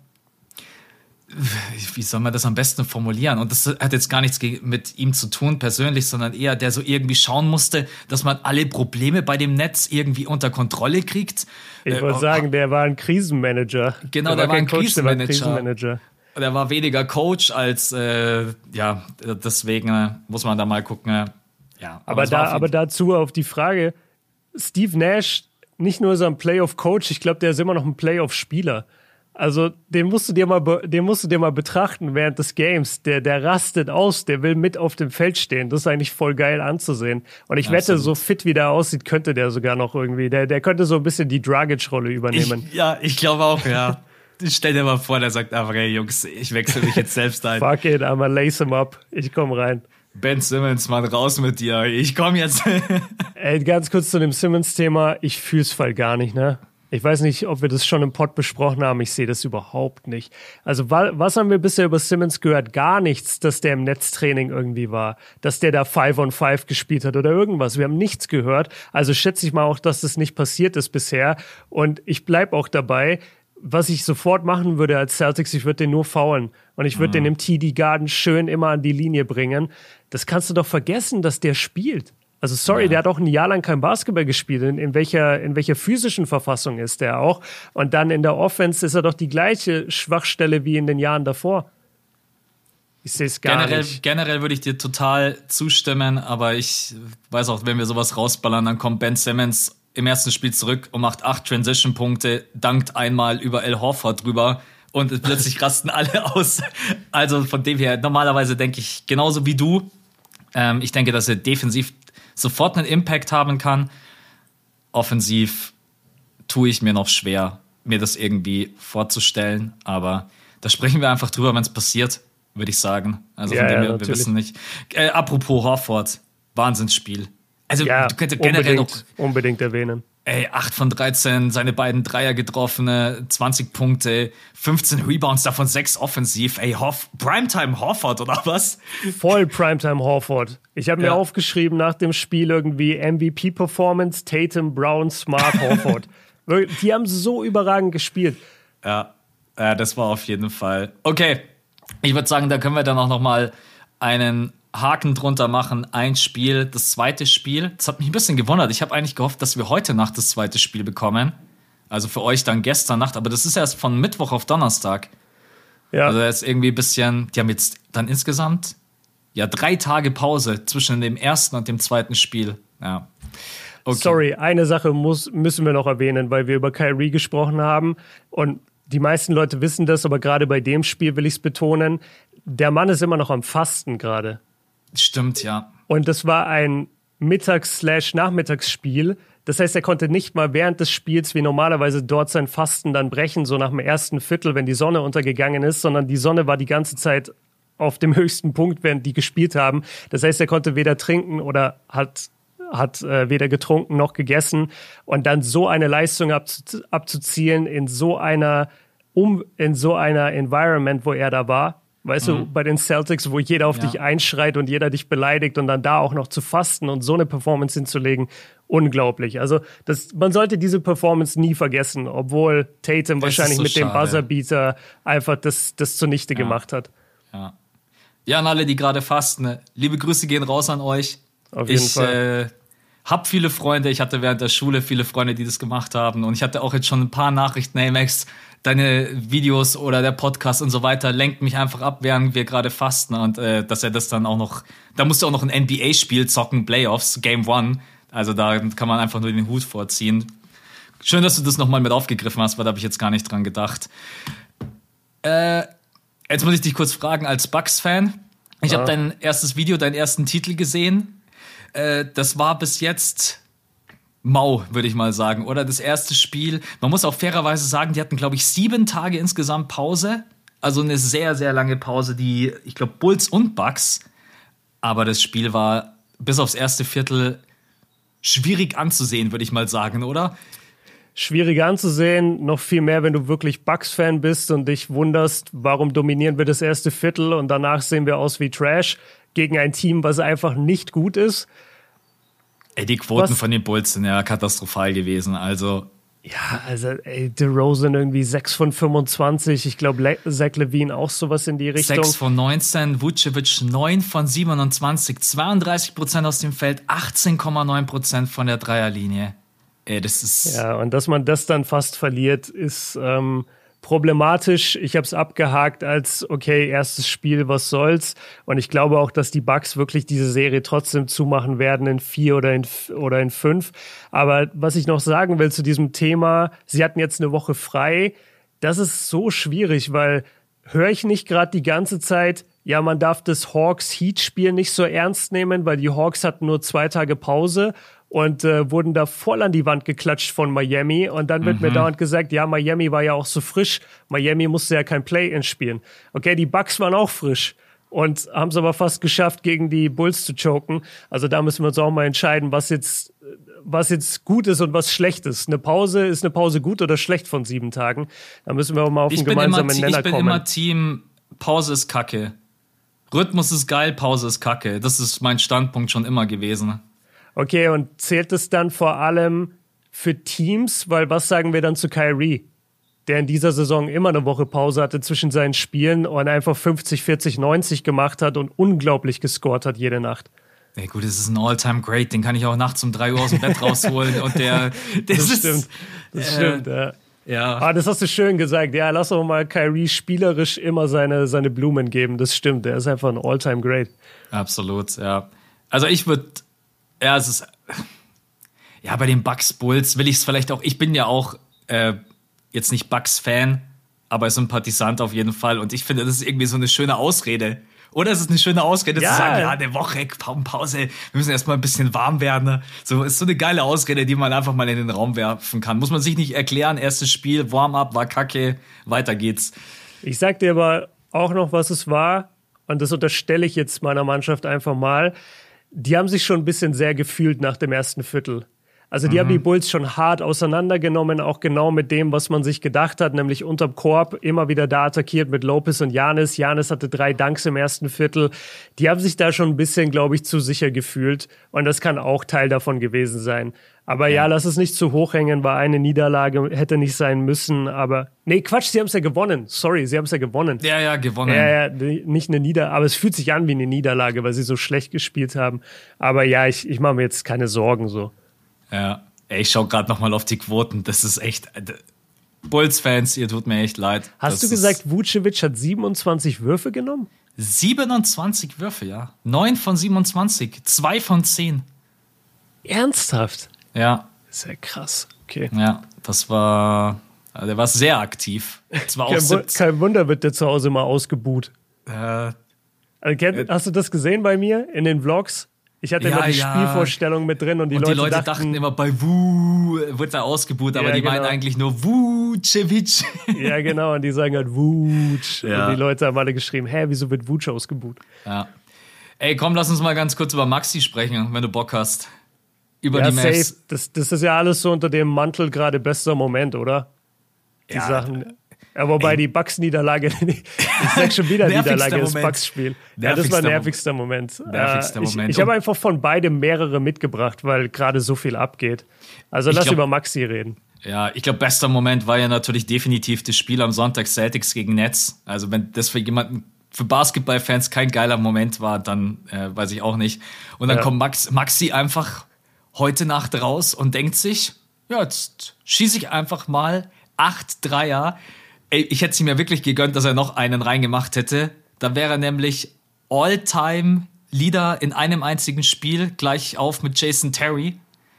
wie soll man das am besten formulieren? Und das hat jetzt gar nichts mit ihm zu tun persönlich, sondern eher der so irgendwie schauen musste, dass man alle Probleme bei dem Netz irgendwie unter Kontrolle kriegt. Ich wollte äh, sagen, der war ein Krisenmanager. Genau, der, der war, war ein Coach, Krisenmanager. Der war Krisenmanager der war weniger Coach als, äh, ja, deswegen äh, muss man da mal gucken. Äh, ja, aber, aber da, aber dazu auf die Frage, Steve Nash, nicht nur so ein Playoff-Coach, ich glaube, der ist immer noch ein Playoff-Spieler. Also den musst du dir mal, den musst du dir mal betrachten während des Games. Der, der rastet aus, der will mit auf dem Feld stehen. Das ist eigentlich voll geil anzusehen. Und ich ja, wette, absolut. so fit wie der aussieht, könnte der sogar noch irgendwie. Der, der könnte so ein bisschen die Dragic-Rolle übernehmen. Ich, ja, ich glaube auch, ja. Stell dir mal vor, der sagt einfach, hey Jungs, ich wechsle mich jetzt selbst ein. Fuck it, I'm a lace him up. Ich komm rein. Ben Simmons, Mann, raus mit dir. Ich komm jetzt. Ey, ganz kurz zu dem Simmons-Thema. Ich fühl's voll gar nicht, ne? Ich weiß nicht, ob wir das schon im Pod besprochen haben. Ich sehe das überhaupt nicht. Also, was haben wir bisher über Simmons gehört? Gar nichts, dass der im Netztraining irgendwie war, dass der da Five on Five gespielt hat oder irgendwas. Wir haben nichts gehört. Also schätze ich mal auch, dass das nicht passiert ist bisher. Und ich bleib auch dabei was ich sofort machen würde als Celtics, ich würde den nur faulen. Und ich würde mhm. den im TD Garden schön immer an die Linie bringen. Das kannst du doch vergessen, dass der spielt. Also sorry, ja. der hat auch ein Jahr lang kein Basketball gespielt. In, in, welcher, in welcher physischen Verfassung ist der auch? Und dann in der Offense ist er doch die gleiche Schwachstelle wie in den Jahren davor. Ich sehe es gar generell, nicht. Generell würde ich dir total zustimmen, aber ich weiß auch, wenn wir sowas rausballern, dann kommt Ben Simmons im ersten Spiel zurück und macht acht Transition-Punkte, dankt einmal über El Horford drüber und plötzlich rasten alle aus. Also von dem her, normalerweise denke ich genauso wie du. Ähm, ich denke, dass er defensiv sofort einen Impact haben kann. Offensiv tue ich mir noch schwer, mir das irgendwie vorzustellen, aber da sprechen wir einfach drüber, wenn es passiert, würde ich sagen. Also ja, von dem ja, her, wir wissen nicht. Äh, apropos Horford, Wahnsinnsspiel. Also ja, du könntest generell noch unbedingt erwähnen. Ey, 8 von 13, seine beiden Dreier getroffene, 20 Punkte, 15 Rebounds, davon 6 offensiv. Ey, Hoff, Primetime Horford oder was? Voll Primetime Horford. Ich habe mir ja. aufgeschrieben nach dem Spiel irgendwie MVP Performance, Tatum, Brown, Smart, Horford. Die haben so überragend gespielt. Ja, ja das war auf jeden Fall. Okay, ich würde sagen, da können wir dann auch noch mal einen Haken drunter machen, ein Spiel, das zweite Spiel. Das hat mich ein bisschen gewundert. Ich habe eigentlich gehofft, dass wir heute Nacht das zweite Spiel bekommen. Also für euch dann gestern Nacht, aber das ist erst von Mittwoch auf Donnerstag. Ja. Also ist irgendwie ein bisschen, die haben jetzt dann insgesamt ja drei Tage Pause zwischen dem ersten und dem zweiten Spiel. Ja. Okay. Sorry, eine Sache muss, müssen wir noch erwähnen, weil wir über Kyrie gesprochen haben und die meisten Leute wissen das, aber gerade bei dem Spiel will ich es betonen. Der Mann ist immer noch am Fasten gerade. Stimmt, ja. Und das war ein Mittags-Nachmittagsspiel. Das heißt, er konnte nicht mal während des Spiels wie normalerweise dort sein Fasten dann brechen, so nach dem ersten Viertel, wenn die Sonne untergegangen ist, sondern die Sonne war die ganze Zeit auf dem höchsten Punkt, während die gespielt haben. Das heißt, er konnte weder trinken oder hat hat äh, weder getrunken noch gegessen und dann so eine Leistung abzu abzuzielen in so einer um in so einer Environment, wo er da war, Weißt mhm. du, bei den Celtics, wo jeder auf ja. dich einschreit und jeder dich beleidigt und dann da auch noch zu fasten und so eine Performance hinzulegen, unglaublich. Also das, man sollte diese Performance nie vergessen, obwohl Tatum das wahrscheinlich so mit schade. dem Buzzerbeater einfach das, das zunichte ja. gemacht hat. Ja. ja, an alle, die gerade fasten, ne? liebe Grüße gehen raus an euch. Auf jeden ich, Fall. Äh, hab viele Freunde, ich hatte während der Schule viele Freunde, die das gemacht haben und ich hatte auch jetzt schon ein paar Nachrichten, hey Max, deine Videos oder der Podcast und so weiter lenkt mich einfach ab, während wir gerade fasten und äh, dass er das dann auch noch, da musst du auch noch ein NBA-Spiel zocken, Playoffs, Game One. Also da kann man einfach nur den Hut vorziehen. Schön, dass du das nochmal mit aufgegriffen hast, weil da habe ich jetzt gar nicht dran gedacht. Äh, jetzt muss ich dich kurz fragen, als Bucks-Fan, ich ja. habe dein erstes Video, deinen ersten Titel gesehen. Äh, das war bis jetzt mau, würde ich mal sagen. Oder das erste Spiel. Man muss auch fairerweise sagen, die hatten, glaube ich, sieben Tage insgesamt Pause. Also eine sehr, sehr lange Pause, die, ich glaube, Bulls und Bucks. Aber das Spiel war bis aufs erste Viertel schwierig anzusehen, würde ich mal sagen, oder? Schwieriger anzusehen, noch viel mehr, wenn du wirklich Bucks-Fan bist und dich wunderst, warum dominieren wir das erste Viertel und danach sehen wir aus wie Trash gegen ein Team, was einfach nicht gut ist. Ey, die Quoten Was? von den Bulls sind ja katastrophal gewesen. Also. Ja, also, ey, DeRozan irgendwie 6 von 25. Ich glaube, Zach Levine auch sowas in die Richtung. 6 von 19, Vucevic 9 von 27, 32 Prozent aus dem Feld, 18,9 Prozent von der Dreierlinie. Ey, das ist. Ja, und dass man das dann fast verliert, ist. Ähm, problematisch. Ich habe es abgehakt als, okay, erstes Spiel, was soll's. Und ich glaube auch, dass die Bucks wirklich diese Serie trotzdem zumachen werden in vier oder in, oder in fünf. Aber was ich noch sagen will zu diesem Thema, sie hatten jetzt eine Woche frei. Das ist so schwierig, weil höre ich nicht gerade die ganze Zeit, ja, man darf das Hawks-Heat-Spiel nicht so ernst nehmen, weil die Hawks hatten nur zwei Tage Pause und äh, wurden da voll an die Wand geklatscht von Miami. Und dann wird mhm. mir dauernd gesagt, ja, Miami war ja auch so frisch. Miami musste ja kein Play-In spielen. Okay, die Bucks waren auch frisch und haben es aber fast geschafft, gegen die Bulls zu choken. Also da müssen wir uns auch mal entscheiden, was jetzt, was jetzt gut ist und was schlecht ist. Eine Pause, ist eine Pause gut oder schlecht von sieben Tagen? Da müssen wir auch mal auf ich einen gemeinsamen immer, Nenner kommen. Ich bin kommen. immer Team, Pause ist Kacke. Rhythmus ist geil, Pause ist Kacke. Das ist mein Standpunkt schon immer gewesen. Okay, und zählt es dann vor allem für Teams? Weil was sagen wir dann zu Kyrie? der in dieser Saison immer eine Woche Pause hatte zwischen seinen Spielen und einfach 50, 40, 90 gemacht hat und unglaublich gescored hat jede Nacht. Ja gut, das ist ein All-Time-Great, den kann ich auch nachts um 3 Uhr aus dem Bett rausholen und der, das, das ist, stimmt, das äh, stimmt, ja. Ja. Ah, das hast du schön gesagt. Ja, lass doch mal Kyrie spielerisch immer seine, seine Blumen geben. Das stimmt. Er ist einfach ein All-Time-Great. Absolut, ja. Also ich würde, ja, es ist, ja, bei den Bucks Bulls will ich es vielleicht auch, ich bin ja auch äh, jetzt nicht Bucks-Fan, aber Sympathisant auf jeden Fall. Und ich finde, das ist irgendwie so eine schöne Ausrede. Oder ist es eine schöne Ausrede ja. zu sagen, ja, eine Woche Pause, wir müssen erstmal ein bisschen warm werden. So ist so eine geile Ausrede, die man einfach mal in den Raum werfen kann. Muss man sich nicht erklären, erstes Spiel, Warm-up, war kacke, weiter geht's. Ich sag dir aber auch noch, was es war, und das unterstelle ich jetzt meiner Mannschaft einfach mal. Die haben sich schon ein bisschen sehr gefühlt nach dem ersten Viertel. Also die mhm. haben die Bulls schon hart auseinandergenommen, auch genau mit dem, was man sich gedacht hat, nämlich unterm Korb immer wieder da attackiert mit Lopez und Janis. Janis hatte drei Danks im ersten Viertel. Die haben sich da schon ein bisschen, glaube ich, zu sicher gefühlt und das kann auch Teil davon gewesen sein. Aber ja, lass es nicht zu hoch hängen, war eine Niederlage, hätte nicht sein müssen, aber nee, Quatsch, sie haben es ja gewonnen. Sorry, sie haben es ja gewonnen. Ja, ja, gewonnen. Ja, ja, nicht eine Niederlage, aber es fühlt sich an wie eine Niederlage, weil sie so schlecht gespielt haben. Aber ja, ich, ich mache mir jetzt keine Sorgen so. Ja, Ey, ich schaue gerade nochmal auf die Quoten. Das ist echt. Bulls-Fans, ihr tut mir echt leid. Hast das du gesagt, Vucevic hat 27 Würfe genommen? 27 Würfe, ja. 9 von 27, 2 von 10. Ernsthaft? Ja. Sehr krass. Okay. Ja, das war. Also der war sehr aktiv. Das war auch kein, kein Wunder wird der zu Hause mal ausgebuht. Äh, also, hast du das gesehen bei mir in den Vlogs? Ich hatte ja, immer die ja. Spielvorstellung mit drin und die, und Leute, die Leute dachten, dachten, immer bei Wu wird er ausgebucht, aber ja, die genau. meinen eigentlich nur Vucevic. Ja, genau, und die sagen halt Vuc. Und die Leute haben alle geschrieben, hä, wieso wird Vuc ausgebucht? Ja. Ey, komm, lass uns mal ganz kurz über Maxi sprechen, wenn du Bock hast. Über die Mavs. Safe. Das, das ist ja alles so unter dem Mantel gerade bester Moment, oder? Die Sachen. Ja, wobei Ey. die Bucks-Niederlage, ich sag schon wieder Niederlage, das Bucks-Spiel. Ja, das war nervigster Moment. Nervigster Moment. Ich, ich habe einfach von beidem mehrere mitgebracht, weil gerade so viel abgeht. Also lass glaub, über Maxi reden. Ja, ich glaube, bester Moment war ja natürlich definitiv das Spiel am Sonntag Celtics gegen Nets. Also wenn das für jemanden für Basketballfans kein geiler Moment war, dann äh, weiß ich auch nicht. Und dann ja. kommt Max, Maxi einfach heute Nacht raus und denkt sich, ja, jetzt schieße ich einfach mal acht Dreier Ey, ich hätte es ihm ja wirklich gegönnt, dass er noch einen reingemacht hätte. Da wäre er nämlich All-Time-Leader in einem einzigen Spiel, gleich auf mit Jason Terry.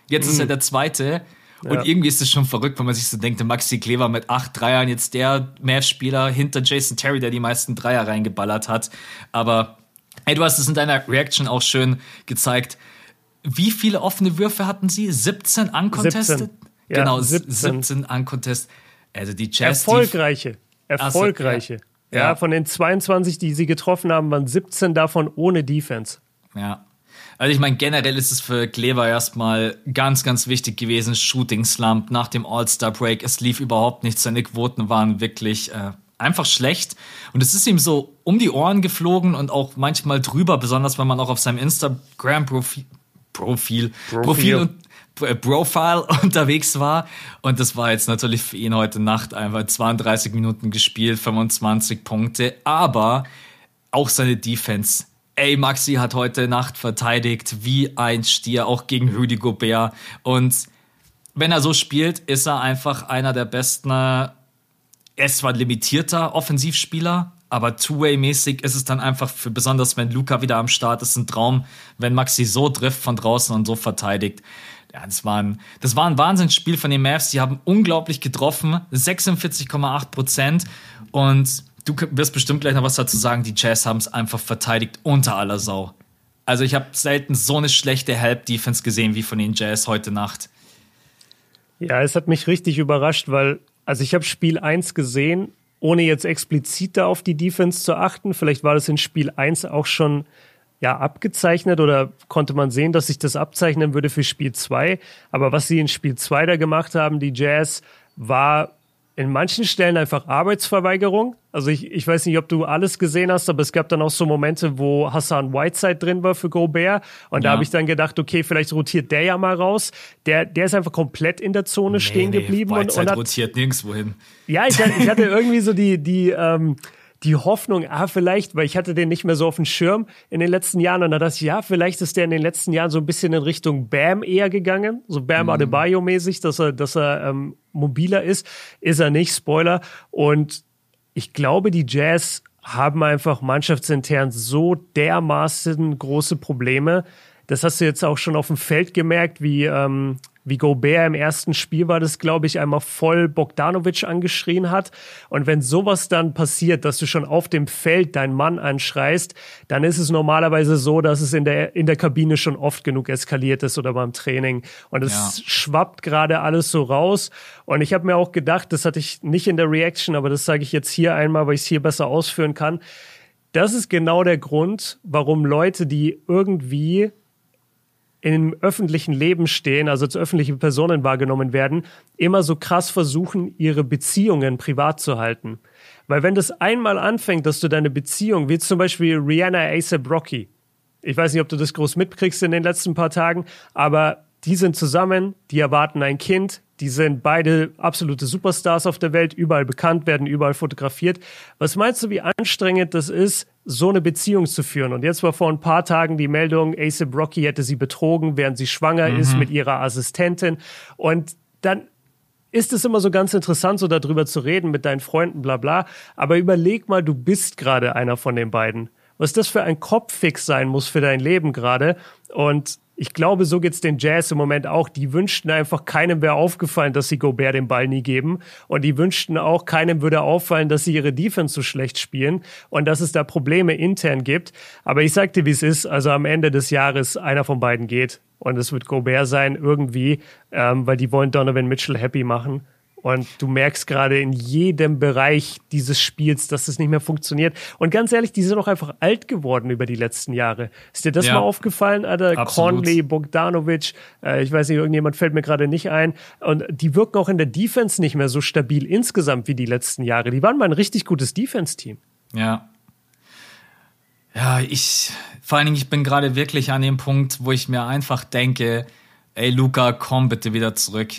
Jetzt mhm. ist er mhm. der Zweite. Und ja. irgendwie ist es schon verrückt, wenn man sich so denkt, Maxi Kleber mit acht Dreiern, jetzt der Mavs-Spieler hinter Jason Terry, der die meisten Dreier reingeballert hat. Aber ey, du hast es in deiner Reaction auch schön gezeigt. Wie viele offene Würfe hatten sie? 17 uncontested? 17. Ja, genau, 17, 17 uncontested. Also die Jazz. Erfolgreiche. Erfolgreiche. Also, ja. ja, von den 22, die sie getroffen haben, waren 17 davon ohne Defense. Ja. Also ich meine, generell ist es für Kleber erstmal ganz, ganz wichtig gewesen, Shooting Slump nach dem All-Star-Break. Es lief überhaupt nichts, seine Quoten waren wirklich äh, einfach schlecht. Und es ist ihm so um die Ohren geflogen und auch manchmal drüber, besonders wenn man auch auf seinem Instagram-Profil Profil, Profil, Profil und äh, Profile unterwegs war. Und das war jetzt natürlich für ihn heute Nacht einfach 32 Minuten gespielt, 25 Punkte. Aber auch seine Defense. Ey, Maxi hat heute Nacht verteidigt wie ein Stier, auch gegen Rudy Gobert. Und wenn er so spielt, ist er einfach einer der besten. Er ist zwar limitierter Offensivspieler, aber Two-Way-mäßig ist es dann einfach für, besonders wenn Luca wieder am Start ist, ein Traum, wenn Maxi so trifft von draußen und so verteidigt ja, das war ein, das war ein Wahnsinnsspiel von den Mavs. Die haben unglaublich getroffen, 46,8 Prozent. Und du wirst bestimmt gleich noch was dazu sagen. Die Jazz haben es einfach verteidigt unter aller Sau. Also ich habe selten so eine schlechte Help-Defense gesehen wie von den Jazz heute Nacht. Ja, es hat mich richtig überrascht, weil, also ich habe Spiel 1 gesehen, ohne jetzt explizit da auf die Defense zu achten. Vielleicht war das in Spiel 1 auch schon ja abgezeichnet oder konnte man sehen, dass sich das abzeichnen würde für Spiel 2. Aber was sie in Spiel 2 da gemacht haben, die Jazz, war in manchen Stellen einfach Arbeitsverweigerung. Also ich, ich weiß nicht, ob du alles gesehen hast, aber es gab dann auch so Momente, wo Hassan Whiteside drin war für Gobert. Und ja. da habe ich dann gedacht, okay, vielleicht rotiert der ja mal raus. Der, der ist einfach komplett in der Zone nee, stehen nee, geblieben. Whiteside und, und hat, rotiert nirgendwo hin. Ja, ich, ich hatte irgendwie so die, die, ähm, die Hoffnung, ah, vielleicht, weil ich hatte den nicht mehr so auf dem Schirm in den letzten Jahren und da dachte ich, ja, vielleicht ist der in den letzten Jahren so ein bisschen in Richtung Bam eher gegangen, so Bam mhm. Adebayo-mäßig, dass er, dass er ähm, mobiler ist. Ist er nicht, Spoiler. Und ich glaube, die Jazz haben einfach mannschaftsintern so dermaßen große Probleme. Das hast du jetzt auch schon auf dem Feld gemerkt, wie ähm, wie Gobert im ersten Spiel war das, glaube ich, einmal voll Bogdanovic angeschrien hat. Und wenn sowas dann passiert, dass du schon auf dem Feld deinen Mann anschreist, dann ist es normalerweise so, dass es in der, in der Kabine schon oft genug eskaliert ist oder beim Training. Und es ja. schwappt gerade alles so raus. Und ich habe mir auch gedacht, das hatte ich nicht in der Reaction, aber das sage ich jetzt hier einmal, weil ich es hier besser ausführen kann. Das ist genau der Grund, warum Leute, die irgendwie im öffentlichen Leben stehen, also als öffentliche Personen wahrgenommen werden, immer so krass versuchen, ihre Beziehungen privat zu halten. Weil wenn das einmal anfängt, dass du deine Beziehung, wie zum Beispiel Rihanna A$AP Rocky, ich weiß nicht, ob du das groß mitkriegst in den letzten paar Tagen, aber die sind zusammen, die erwarten ein Kind, die sind beide absolute Superstars auf der Welt, überall bekannt, werden überall fotografiert. Was meinst du, wie anstrengend das ist, so eine Beziehung zu führen? Und jetzt war vor ein paar Tagen die Meldung, ASAP Rocky hätte sie betrogen, während sie schwanger mhm. ist mit ihrer Assistentin. Und dann ist es immer so ganz interessant, so darüber zu reden mit deinen Freunden, bla bla. Aber überleg mal, du bist gerade einer von den beiden. Was das für ein Kopffix sein muss für dein Leben gerade. Und ich glaube, so geht's den Jazz im Moment auch. Die wünschten einfach, keinem wäre aufgefallen, dass sie Gobert den Ball nie geben. Und die wünschten auch, keinem würde auffallen, dass sie ihre Defense so schlecht spielen und dass es da Probleme intern gibt. Aber ich sag dir, wie es ist. Also am Ende des Jahres einer von beiden geht. Und es wird Gobert sein, irgendwie, ähm, weil die wollen Donovan Mitchell happy machen. Und du merkst gerade in jedem Bereich dieses Spiels, dass es nicht mehr funktioniert. Und ganz ehrlich, die sind auch einfach alt geworden über die letzten Jahre. Ist dir das ja, mal aufgefallen, Alter? Conley, Bogdanovic, äh, ich weiß nicht, irgendjemand fällt mir gerade nicht ein. Und die wirken auch in der Defense nicht mehr so stabil insgesamt wie die letzten Jahre. Die waren mal ein richtig gutes Defense-Team. Ja. Ja, ich, vor allen Dingen, ich bin gerade wirklich an dem Punkt, wo ich mir einfach denke, ey Luca, komm bitte wieder zurück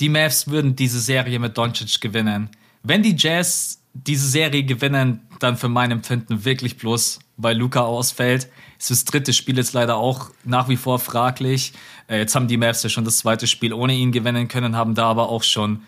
die Mavs würden diese Serie mit Doncic gewinnen. Wenn die Jazz diese Serie gewinnen, dann für mein Empfinden wirklich bloß, weil Luca ausfällt. Ist das dritte Spiel jetzt leider auch nach wie vor fraglich. Äh, jetzt haben die Mavs ja schon das zweite Spiel ohne ihn gewinnen können, haben da aber auch schon,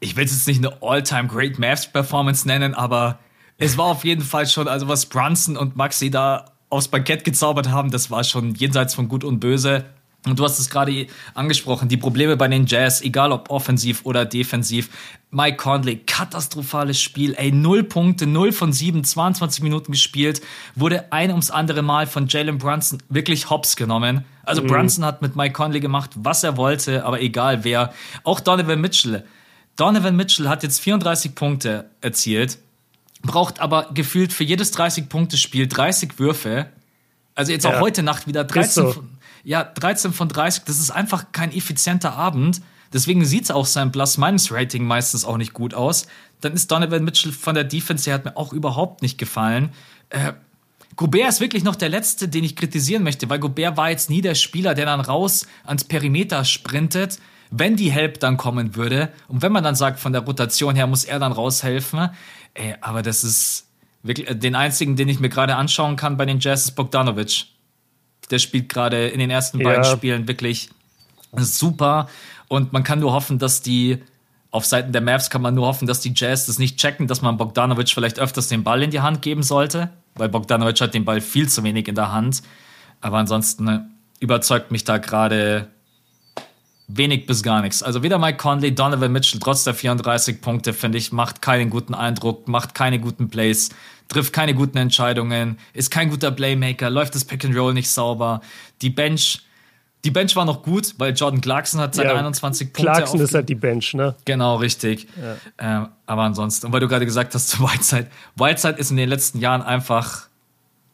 ich will es jetzt nicht eine All-Time Great Mavs Performance nennen, aber es war auf jeden Fall schon, also was Brunson und Maxi da aufs Bankett gezaubert haben, das war schon jenseits von Gut und Böse. Und du hast es gerade angesprochen, die Probleme bei den Jazz, egal ob offensiv oder defensiv. Mike Conley, katastrophales Spiel, ey, null Punkte, null von sieben, 22 Minuten gespielt, wurde ein ums andere Mal von Jalen Brunson wirklich hops genommen. Also mhm. Brunson hat mit Mike Conley gemacht, was er wollte, aber egal wer. Auch Donovan Mitchell. Donovan Mitchell hat jetzt 34 Punkte erzielt, braucht aber gefühlt für jedes 30-Punkte-Spiel 30 Würfe. Also jetzt auch heute Nacht wieder 13, so ja, 13 von 30, das ist einfach kein effizienter Abend. Deswegen sieht auch sein Plus-Minus-Rating meistens auch nicht gut aus. Dann ist Donovan Mitchell von der Defense, der hat mir auch überhaupt nicht gefallen. Äh, Gobert ist wirklich noch der Letzte, den ich kritisieren möchte, weil Gobert war jetzt nie der Spieler, der dann raus ans Perimeter sprintet, wenn die Help dann kommen würde. Und wenn man dann sagt, von der Rotation her muss er dann raushelfen. Äh, aber das ist wirklich, äh, den einzigen, den ich mir gerade anschauen kann bei den Jazz ist Bogdanovic der spielt gerade in den ersten ja. beiden Spielen wirklich super. Und man kann nur hoffen, dass die, auf Seiten der Mavs kann man nur hoffen, dass die Jazz das nicht checken, dass man Bogdanovic vielleicht öfters den Ball in die Hand geben sollte, weil Bogdanovic hat den Ball viel zu wenig in der Hand. Aber ansonsten ne, überzeugt mich da gerade wenig bis gar nichts. Also weder Mike Conley, Donovan Mitchell, trotz der 34 Punkte, finde ich, macht keinen guten Eindruck, macht keine guten Plays trifft keine guten Entscheidungen, ist kein guter Playmaker, läuft das Pick and Roll nicht sauber. Die Bench, die Bench war noch gut, weil Jordan Clarkson hat seine ja, 21 Punkte. Clarkson ist halt die Bench, ne? Genau, richtig. Ja. Ähm, aber ansonsten, und weil du gerade gesagt hast zu Whiteside, Whiteside ist in den letzten Jahren einfach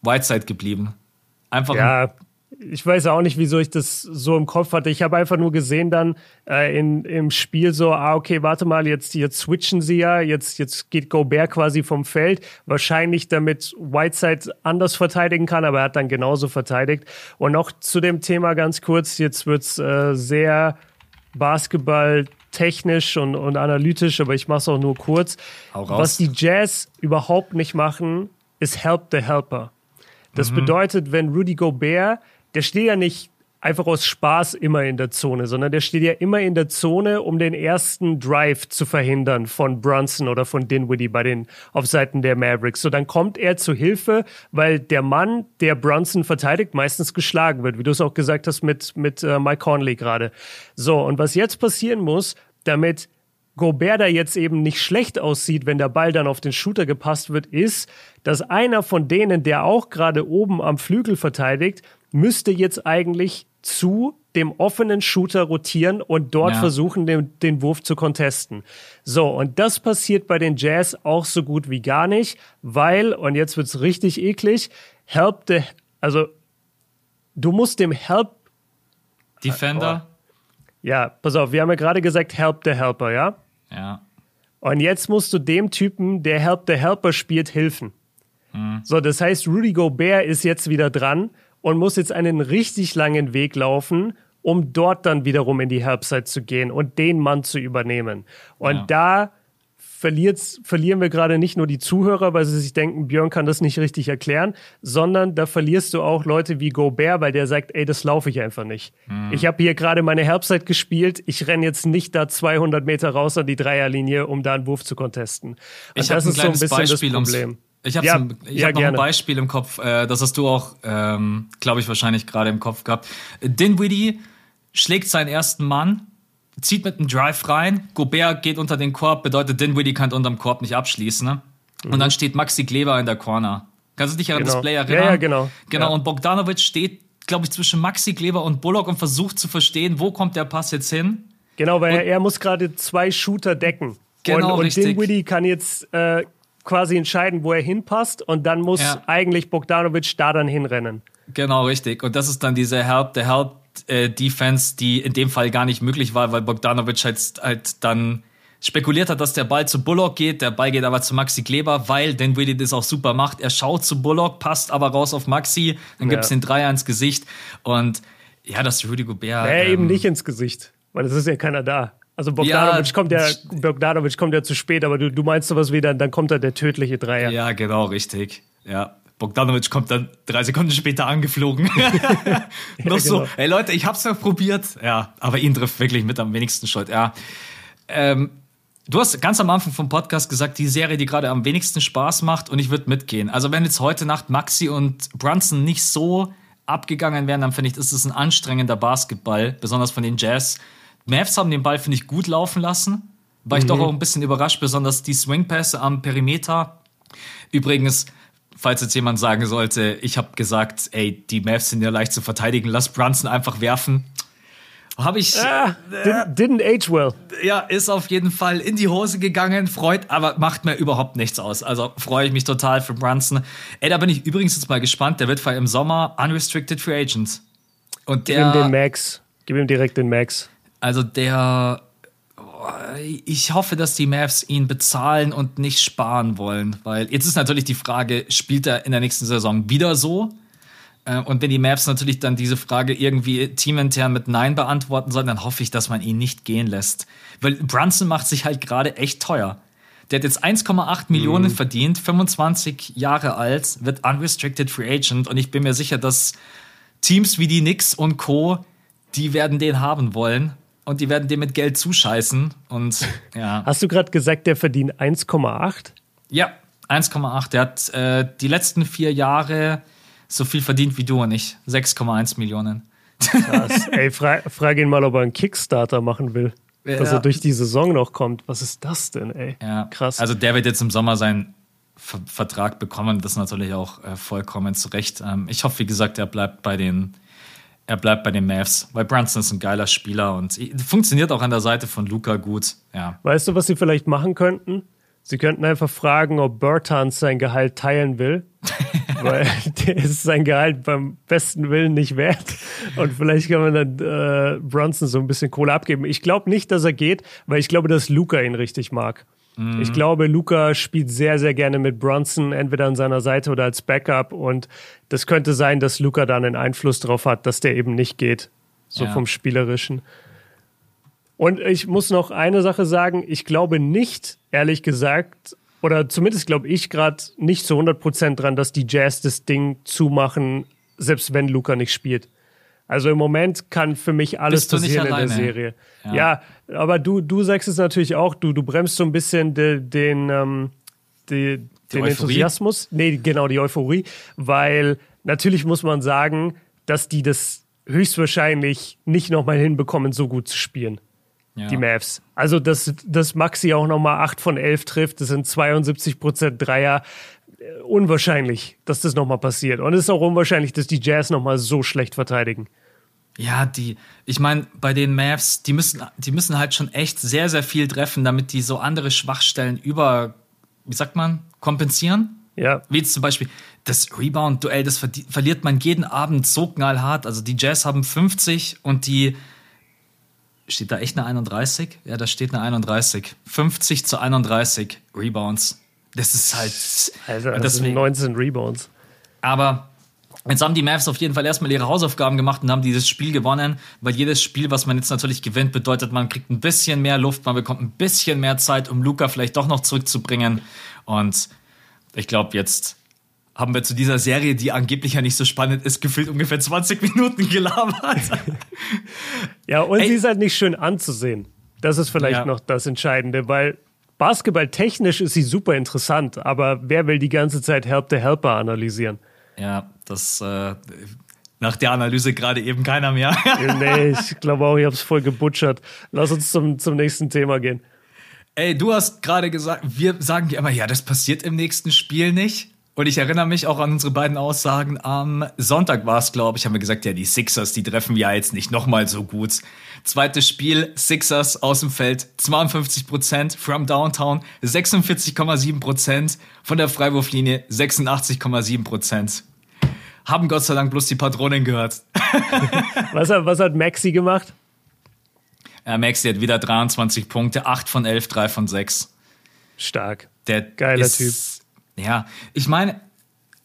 Whiteside geblieben. Einfach ja, ich weiß auch nicht, wieso ich das so im Kopf hatte. Ich habe einfach nur gesehen dann äh, in, im Spiel so, ah, okay, warte mal, jetzt, jetzt switchen sie ja, jetzt, jetzt geht Gobert quasi vom Feld. Wahrscheinlich damit Whiteside anders verteidigen kann, aber er hat dann genauso verteidigt. Und noch zu dem Thema ganz kurz, jetzt wird's äh, sehr Basketball technisch und, und analytisch, aber ich mache es auch nur kurz. Was die Jazz überhaupt nicht machen, ist Help the Helper. Das mhm. bedeutet, wenn Rudy Gobert, der steht ja nicht einfach aus Spaß immer in der Zone, sondern der steht ja immer in der Zone, um den ersten Drive zu verhindern von Brunson oder von Dinwiddie bei den auf Seiten der Mavericks. So dann kommt er zu Hilfe, weil der Mann, der Brunson verteidigt, meistens geschlagen wird, wie du es auch gesagt hast mit mit äh, Mike Conley gerade. So und was jetzt passieren muss, damit Gobert da jetzt eben nicht schlecht aussieht, wenn der Ball dann auf den Shooter gepasst wird, ist, dass einer von denen, der auch gerade oben am Flügel verteidigt, müsste jetzt eigentlich zu dem offenen Shooter rotieren und dort ja. versuchen, den, den Wurf zu contesten. So, und das passiert bei den Jazz auch so gut wie gar nicht, weil, und jetzt wird's richtig eklig, help the, also du musst dem Help Defender. Ja, pass auf, wir haben ja gerade gesagt, help the helper, ja? Ja. Und jetzt musst du dem Typen, der Help the Helper spielt, helfen. Mhm. So, das heißt, Rudy Gobert ist jetzt wieder dran und muss jetzt einen richtig langen Weg laufen, um dort dann wiederum in die Helpside zu gehen und den Mann zu übernehmen. Und ja. da verlieren wir gerade nicht nur die Zuhörer, weil sie sich denken, Björn kann das nicht richtig erklären, sondern da verlierst du auch Leute wie Gobert, weil der sagt, ey, das laufe ich einfach nicht. Mhm. Ich habe hier gerade meine Herbstzeit gespielt, ich renne jetzt nicht da 200 Meter raus an die Dreierlinie, um da einen Wurf zu contesten. Und ich das ist so ein bisschen Beispiel, das Problem. Ich habe ja, ich ja, hab noch ein Beispiel im Kopf, äh, das hast du auch, ähm, glaube ich, wahrscheinlich gerade im Kopf gehabt. Dinwiddie schlägt seinen ersten Mann zieht mit einem Drive rein, Gobert geht unter den Korb, bedeutet Dinwiddie kann unterm Korb nicht abschließen. Ne? Und mhm. dann steht Maxi Kleber in der Corner. Kannst du dich an genau. das Play erinnern? Ja, ja genau. Genau, ja. und Bogdanovic steht, glaube ich, zwischen Maxi Kleber und Bullock und versucht zu verstehen, wo kommt der Pass jetzt hin. Genau, weil und, er muss gerade zwei Shooter decken. Genau, und, und richtig. Dinwiddie kann jetzt äh, quasi entscheiden, wo er hinpasst und dann muss ja. eigentlich Bogdanovic da dann hinrennen. Genau, richtig. Und das ist dann diese Help, der Help äh, Defense, die in dem Fall gar nicht möglich war, weil Bogdanovic halt, halt dann spekuliert hat, dass der Ball zu Bullock geht, der Ball geht aber zu Maxi Kleber, weil Dinwiddie das auch super macht. Er schaut zu Bullock, passt aber raus auf Maxi, dann ja. gibt's den Dreier ins Gesicht und ja, das Rudy Gobert. Nee, ähm, eben nicht ins Gesicht, weil es ist ja keiner da. Also Bogdanovic ja, kommt ja, Bogdanovic kommt ja zu spät, aber du, du meinst sowas wie dann, dann kommt da der tödliche Dreier. Ja, genau, richtig. Ja. Bogdanovic kommt dann drei Sekunden später angeflogen. ja, noch genau. so, ey Leute, ich hab's noch probiert. Ja, aber ihn trifft wirklich mit am wenigsten Schuld. Ja. Ähm, du hast ganz am Anfang vom Podcast gesagt, die Serie, die gerade am wenigsten Spaß macht und ich würde mitgehen. Also wenn jetzt heute Nacht Maxi und Brunson nicht so abgegangen wären, dann finde ich, ist es ein anstrengender Basketball, besonders von den Jazz. Mavs haben den Ball, finde ich, gut laufen lassen. War mhm. ich doch auch ein bisschen überrascht, besonders die Swingpässe am Perimeter. Übrigens, falls jetzt jemand sagen sollte, ich habe gesagt, ey, die Mavs sind ja leicht zu verteidigen, lass Brunson einfach werfen. Habe ich. Ah, didn't, didn't age well. Ja, ist auf jeden Fall in die Hose gegangen, freut, aber macht mir überhaupt nichts aus. Also freue ich mich total für Brunson. Ey, da bin ich übrigens jetzt mal gespannt. Der wird im Sommer Unrestricted Free Agent. Und der, Gib ihm den Max. Gib ihm direkt den Max. Also der ich hoffe, dass die Mavs ihn bezahlen und nicht sparen wollen, weil jetzt ist natürlich die Frage, spielt er in der nächsten Saison wieder so? Äh, und wenn die Mavs natürlich dann diese Frage irgendwie teamintern mit Nein beantworten sollen, dann hoffe ich, dass man ihn nicht gehen lässt. Weil Brunson macht sich halt gerade echt teuer. Der hat jetzt 1,8 Millionen mhm. verdient, 25 Jahre alt, wird unrestricted free agent und ich bin mir sicher, dass Teams wie die Knicks und Co., die werden den haben wollen und die werden dir mit Geld zuscheißen. Und ja. Hast du gerade gesagt, der verdient 1,8? Ja, 1,8. Der hat äh, die letzten vier Jahre so viel verdient wie du und ich. 6,1 Millionen. Krass. Ey, fra frag ihn mal, ob er einen Kickstarter machen will. Ja. Dass er durch die Saison noch kommt. Was ist das denn, ey? Ja. Krass. Also der wird jetzt im Sommer seinen Ver Vertrag bekommen. Das ist natürlich auch äh, vollkommen zu Recht. Ähm, ich hoffe, wie gesagt, er bleibt bei den er bleibt bei den Mavs, weil Brunson ist ein geiler Spieler und funktioniert auch an der Seite von Luca gut. Ja. Weißt du, was sie vielleicht machen könnten? Sie könnten einfach fragen, ob Bertans sein Gehalt teilen will. weil der ist sein Gehalt beim besten Willen nicht wert. Und vielleicht kann man dann äh, Bronson so ein bisschen Kohle abgeben. Ich glaube nicht, dass er geht, weil ich glaube, dass Luca ihn richtig mag. Mhm. Ich glaube, Luca spielt sehr, sehr gerne mit Bronson, entweder an seiner Seite oder als Backup. Und das könnte sein, dass Luca dann einen Einfluss darauf hat, dass der eben nicht geht. So ja. vom Spielerischen. Und ich muss noch eine Sache sagen. Ich glaube nicht, ehrlich gesagt, oder zumindest glaube ich gerade nicht zu 100% dran, dass die Jazz das Ding zumachen, selbst wenn Luca nicht spielt. Also im Moment kann für mich alles passieren in der Serie. Ja. ja, aber du, du sagst es natürlich auch, du, du bremst so ein bisschen de, den, ähm, de, den Enthusiasmus. Nee, genau, die Euphorie, weil natürlich muss man sagen, dass die das höchstwahrscheinlich nicht nochmal hinbekommen, so gut zu spielen ja. die Mavs. Also, dass, dass Maxi auch nochmal 8 von 11 trifft, das sind 72 Prozent Dreier. Unwahrscheinlich, dass das nochmal passiert. Und es ist auch unwahrscheinlich, dass die Jazz nochmal so schlecht verteidigen. Ja, die, ich meine, bei den Mavs, die müssen, die müssen halt schon echt sehr, sehr viel treffen, damit die so andere Schwachstellen über, wie sagt man, kompensieren. Ja. Wie zum Beispiel das Rebound-Duell, das verliert man jeden Abend so knallhart. Also die Jazz haben 50 und die Steht da echt eine 31? Ja, da steht eine 31. 50 zu 31 Rebounds. Das ist halt. Also, das deswegen, sind 19 Rebounds. Aber jetzt haben die Mavs auf jeden Fall erstmal ihre Hausaufgaben gemacht und haben dieses Spiel gewonnen, weil jedes Spiel, was man jetzt natürlich gewinnt, bedeutet, man kriegt ein bisschen mehr Luft, man bekommt ein bisschen mehr Zeit, um Luca vielleicht doch noch zurückzubringen. Und ich glaube, jetzt haben wir zu dieser Serie, die angeblich ja nicht so spannend ist, gefühlt ungefähr 20 Minuten gelabert. ja, und Ey. sie ist halt nicht schön anzusehen. Das ist vielleicht ja. noch das Entscheidende, weil Basketball technisch ist sie super interessant, aber wer will die ganze Zeit Help the Helper analysieren? Ja, das äh, nach der Analyse gerade eben keiner mehr. nee, ich glaube auch, ich habe es voll gebutschert. Lass uns zum, zum nächsten Thema gehen. Ey, du hast gerade gesagt, wir sagen ja immer, ja, das passiert im nächsten Spiel nicht. Und ich erinnere mich auch an unsere beiden Aussagen. Am Sonntag war es, glaube ich, haben wir gesagt, ja, die Sixers, die treffen wir jetzt nicht nochmal so gut. Zweites Spiel, Sixers aus dem Feld, 52 Prozent, from Downtown, 46,7 Prozent, von der Freiwurflinie 86,7 Prozent. Haben Gott sei Dank bloß die Patronen gehört. was, hat, was hat Maxi gemacht? Ja, Maxi hat wieder 23 Punkte, 8 von 11, 3 von 6. Stark. Der Geiler Typ ja, ich meine.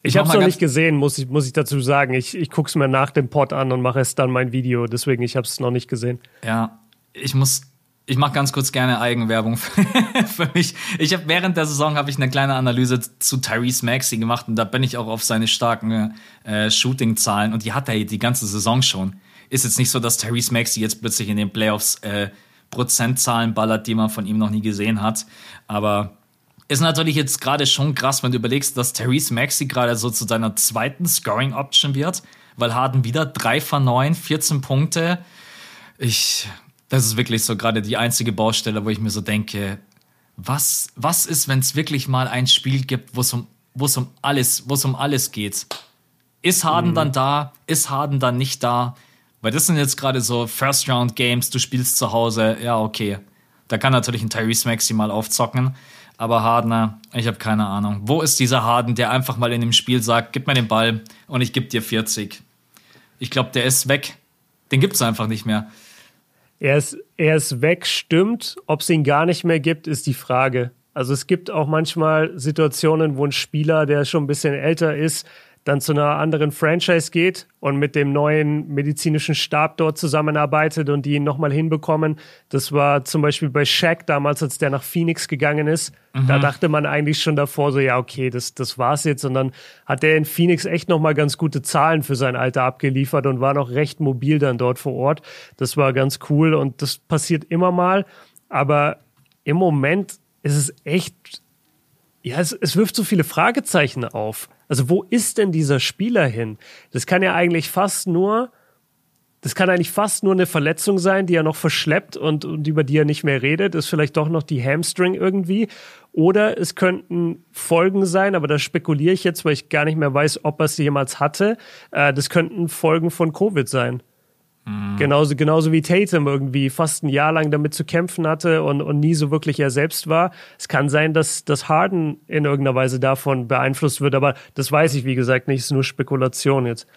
Ich, habe es noch nicht gesehen, muss ich, muss ich dazu sagen. Ich, ich gucke es mir nach dem Pod an und mache es dann mein Video. Deswegen, ich habe es noch nicht gesehen. Ja, ich muss, ich mache ganz kurz gerne Eigenwerbung für mich. Ich habe während der Saison habe ich eine kleine Analyse zu Tyrese Maxey gemacht und da bin ich auch auf seine starken äh, Shooting-Zahlen und die hat er die ganze Saison schon. Ist jetzt nicht so, dass Tyrese Maxey jetzt plötzlich in den Playoffs äh, Prozentzahlen ballert, die man von ihm noch nie gesehen hat. Aber ist natürlich jetzt gerade schon krass, wenn du überlegst, dass Therese Maxi gerade so zu seiner zweiten Scoring-Option wird, weil Harden wieder 3 von 9, 14 Punkte. Ich, das ist wirklich so gerade die einzige Baustelle, wo ich mir so denke, was, was ist, wenn es wirklich mal ein Spiel gibt, wo es um, wo's um alles, wo es um alles geht? Ist Harden mhm. dann da? Ist Harden dann nicht da? Weil das sind jetzt gerade so First-Round-Games, du spielst zu Hause, ja, okay. Da kann natürlich ein Tyrese Maxi mal aufzocken. Aber Hardner, ich habe keine Ahnung. Wo ist dieser Harden, der einfach mal in dem Spiel sagt, gib mir den Ball und ich gebe dir 40? Ich glaube, der ist weg. Den gibt es einfach nicht mehr. Er ist, er ist weg, stimmt. Ob es ihn gar nicht mehr gibt, ist die Frage. Also es gibt auch manchmal Situationen, wo ein Spieler, der schon ein bisschen älter ist, dann zu einer anderen Franchise geht und mit dem neuen medizinischen Stab dort zusammenarbeitet und die ihn nochmal hinbekommen. Das war zum Beispiel bei Shaq damals, als der nach Phoenix gegangen ist. Mhm. Da dachte man eigentlich schon davor so, ja, okay, das, das war's jetzt. Und dann hat er in Phoenix echt nochmal ganz gute Zahlen für sein Alter abgeliefert und war noch recht mobil dann dort vor Ort. Das war ganz cool und das passiert immer mal. Aber im Moment ist es echt ja, es, es wirft so viele Fragezeichen auf. Also wo ist denn dieser Spieler hin? Das kann ja eigentlich fast nur, das kann eigentlich fast nur eine Verletzung sein, die er noch verschleppt und, und über die er nicht mehr redet. Ist vielleicht doch noch die Hamstring irgendwie. Oder es könnten Folgen sein, aber da spekuliere ich jetzt, weil ich gar nicht mehr weiß, ob er es jemals hatte. Äh, das könnten Folgen von Covid sein. Mhm. Genauso, genauso wie Tatum irgendwie fast ein Jahr lang damit zu kämpfen hatte und, und nie so wirklich er selbst war. Es kann sein, dass, dass Harden in irgendeiner Weise davon beeinflusst wird, aber das weiß ich, wie gesagt, nicht. Es ist nur Spekulation jetzt.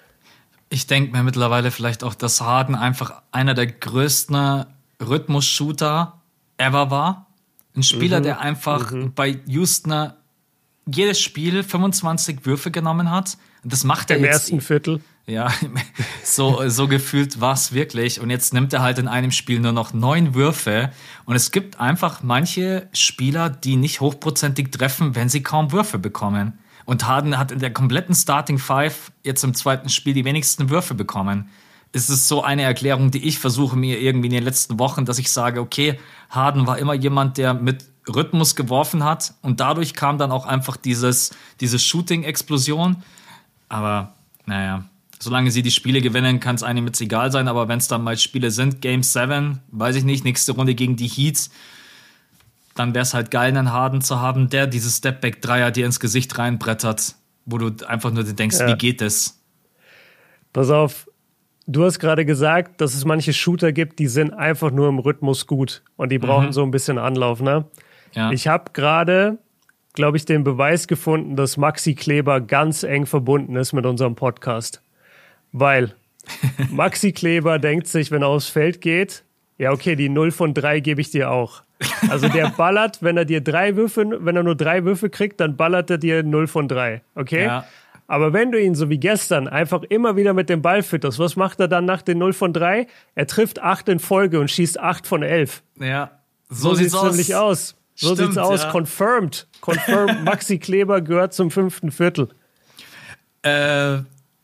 Ich denke mir mittlerweile vielleicht auch, dass Harden einfach einer der größten Rhythmus-Shooter ever war. Ein Spieler, mhm. der einfach mhm. bei Houston jedes Spiel 25 Würfe genommen hat. Das macht er Im jetzt. ersten Viertel. Ja, so, so gefühlt war's wirklich. Und jetzt nimmt er halt in einem Spiel nur noch neun Würfe. Und es gibt einfach manche Spieler, die nicht hochprozentig treffen, wenn sie kaum Würfe bekommen. Und Harden hat in der kompletten Starting Five jetzt im zweiten Spiel die wenigsten Würfe bekommen. Es ist so eine Erklärung, die ich versuche mir irgendwie in den letzten Wochen, dass ich sage, okay, Harden war immer jemand, der mit Rhythmus geworfen hat und dadurch kam dann auch einfach dieses, diese Shooting-Explosion. Aber naja, solange sie die Spiele gewinnen, kann es einem jetzt egal sein. Aber wenn es dann mal Spiele sind, Game 7, weiß ich nicht, nächste Runde gegen die Heats, dann wäre es halt geil, einen Harden zu haben, der diese Stepback-Dreier dir ins Gesicht reinbrettert, wo du einfach nur denkst, ja. wie geht das? Pass auf, du hast gerade gesagt, dass es manche Shooter gibt, die sind einfach nur im Rhythmus gut und die brauchen mhm. so ein bisschen Anlauf, ne? Ja. Ich habe gerade glaube ich, den Beweis gefunden, dass Maxi Kleber ganz eng verbunden ist mit unserem Podcast. Weil Maxi Kleber denkt sich, wenn er aufs Feld geht, ja, okay, die 0 von 3 gebe ich dir auch. Also der ballert, wenn er dir drei Würfe, wenn er nur drei Würfe kriegt, dann ballert er dir 0 von 3. Okay? Ja. Aber wenn du ihn so wie gestern einfach immer wieder mit dem Ball fütterst, was macht er dann nach den 0 von 3? Er trifft 8 in Folge und schießt 8 von 11. Ja, so, so sieht es nämlich aus. So Stimmt, sieht's aus. Ja. Confirmed. Confirmed. Maxi Kleber gehört zum fünften Viertel. Äh,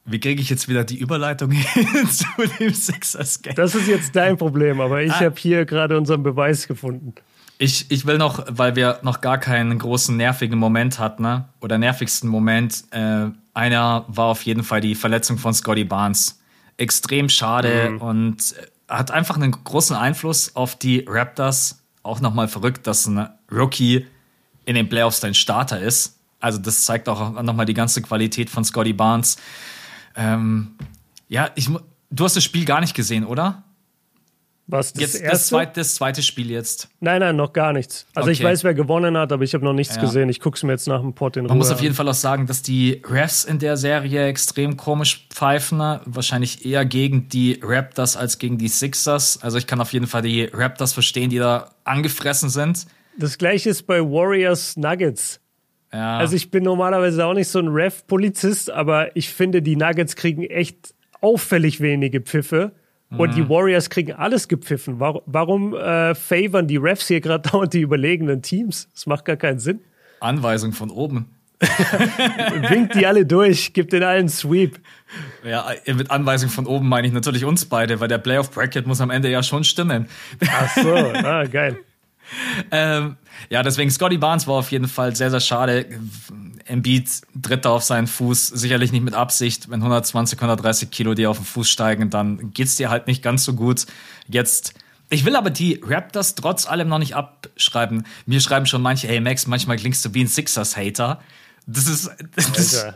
wie kriege ich jetzt wieder die Überleitung hin zu dem Sixers Game? Das ist jetzt dein Problem, aber ich ah. habe hier gerade unseren Beweis gefunden. Ich, ich will noch, weil wir noch gar keinen großen nervigen Moment hatten, ne? oder nervigsten Moment, äh, einer war auf jeden Fall die Verletzung von Scotty Barnes. Extrem schade mhm. und hat einfach einen großen Einfluss auf die Raptors. Auch nochmal verrückt, dass ein Rookie in den Playoffs dein Starter ist. Also das zeigt auch nochmal die ganze Qualität von Scotty Barnes. Ähm, ja, ich, du hast das Spiel gar nicht gesehen, oder? Was, das jetzt erste? Das zweite, das zweite Spiel jetzt. Nein, nein, noch gar nichts. Also okay. ich weiß, wer gewonnen hat, aber ich habe noch nichts ja. gesehen. Ich gucke es mir jetzt nach dem Port in Man Ruhe muss auf jeden Fall auch sagen, dass die Refs in der Serie extrem komisch pfeifen. Wahrscheinlich eher gegen die Raptors als gegen die Sixers. Also ich kann auf jeden Fall die Raptors verstehen, die da angefressen sind. Das gleiche ist bei Warriors Nuggets. Ja. Also ich bin normalerweise auch nicht so ein Ref-Polizist, aber ich finde, die Nuggets kriegen echt auffällig wenige Pfiffe. Und die mhm. Warriors kriegen alles gepfiffen. Warum, warum äh, favoren die Refs hier gerade dauernd die überlegenen Teams? Das macht gar keinen Sinn. Anweisung von oben. Winkt die alle durch, gibt den allen Sweep. Ja, mit Anweisung von oben meine ich natürlich uns beide, weil der Playoff Bracket muss am Ende ja schon stimmen. Ach so, ah, geil. Ähm, ja, deswegen Scotty Barnes war auf jeden Fall sehr, sehr schade. Embiid Dritter auf seinen Fuß, sicherlich nicht mit Absicht. Wenn 120, 130 Kilo dir auf den Fuß steigen, dann geht's dir halt nicht ganz so gut. Jetzt, ich will aber die Raptors trotz allem noch nicht abschreiben. Mir schreiben schon manche, hey Max, manchmal klingst du wie ein Sixers-Hater. Das ist, das,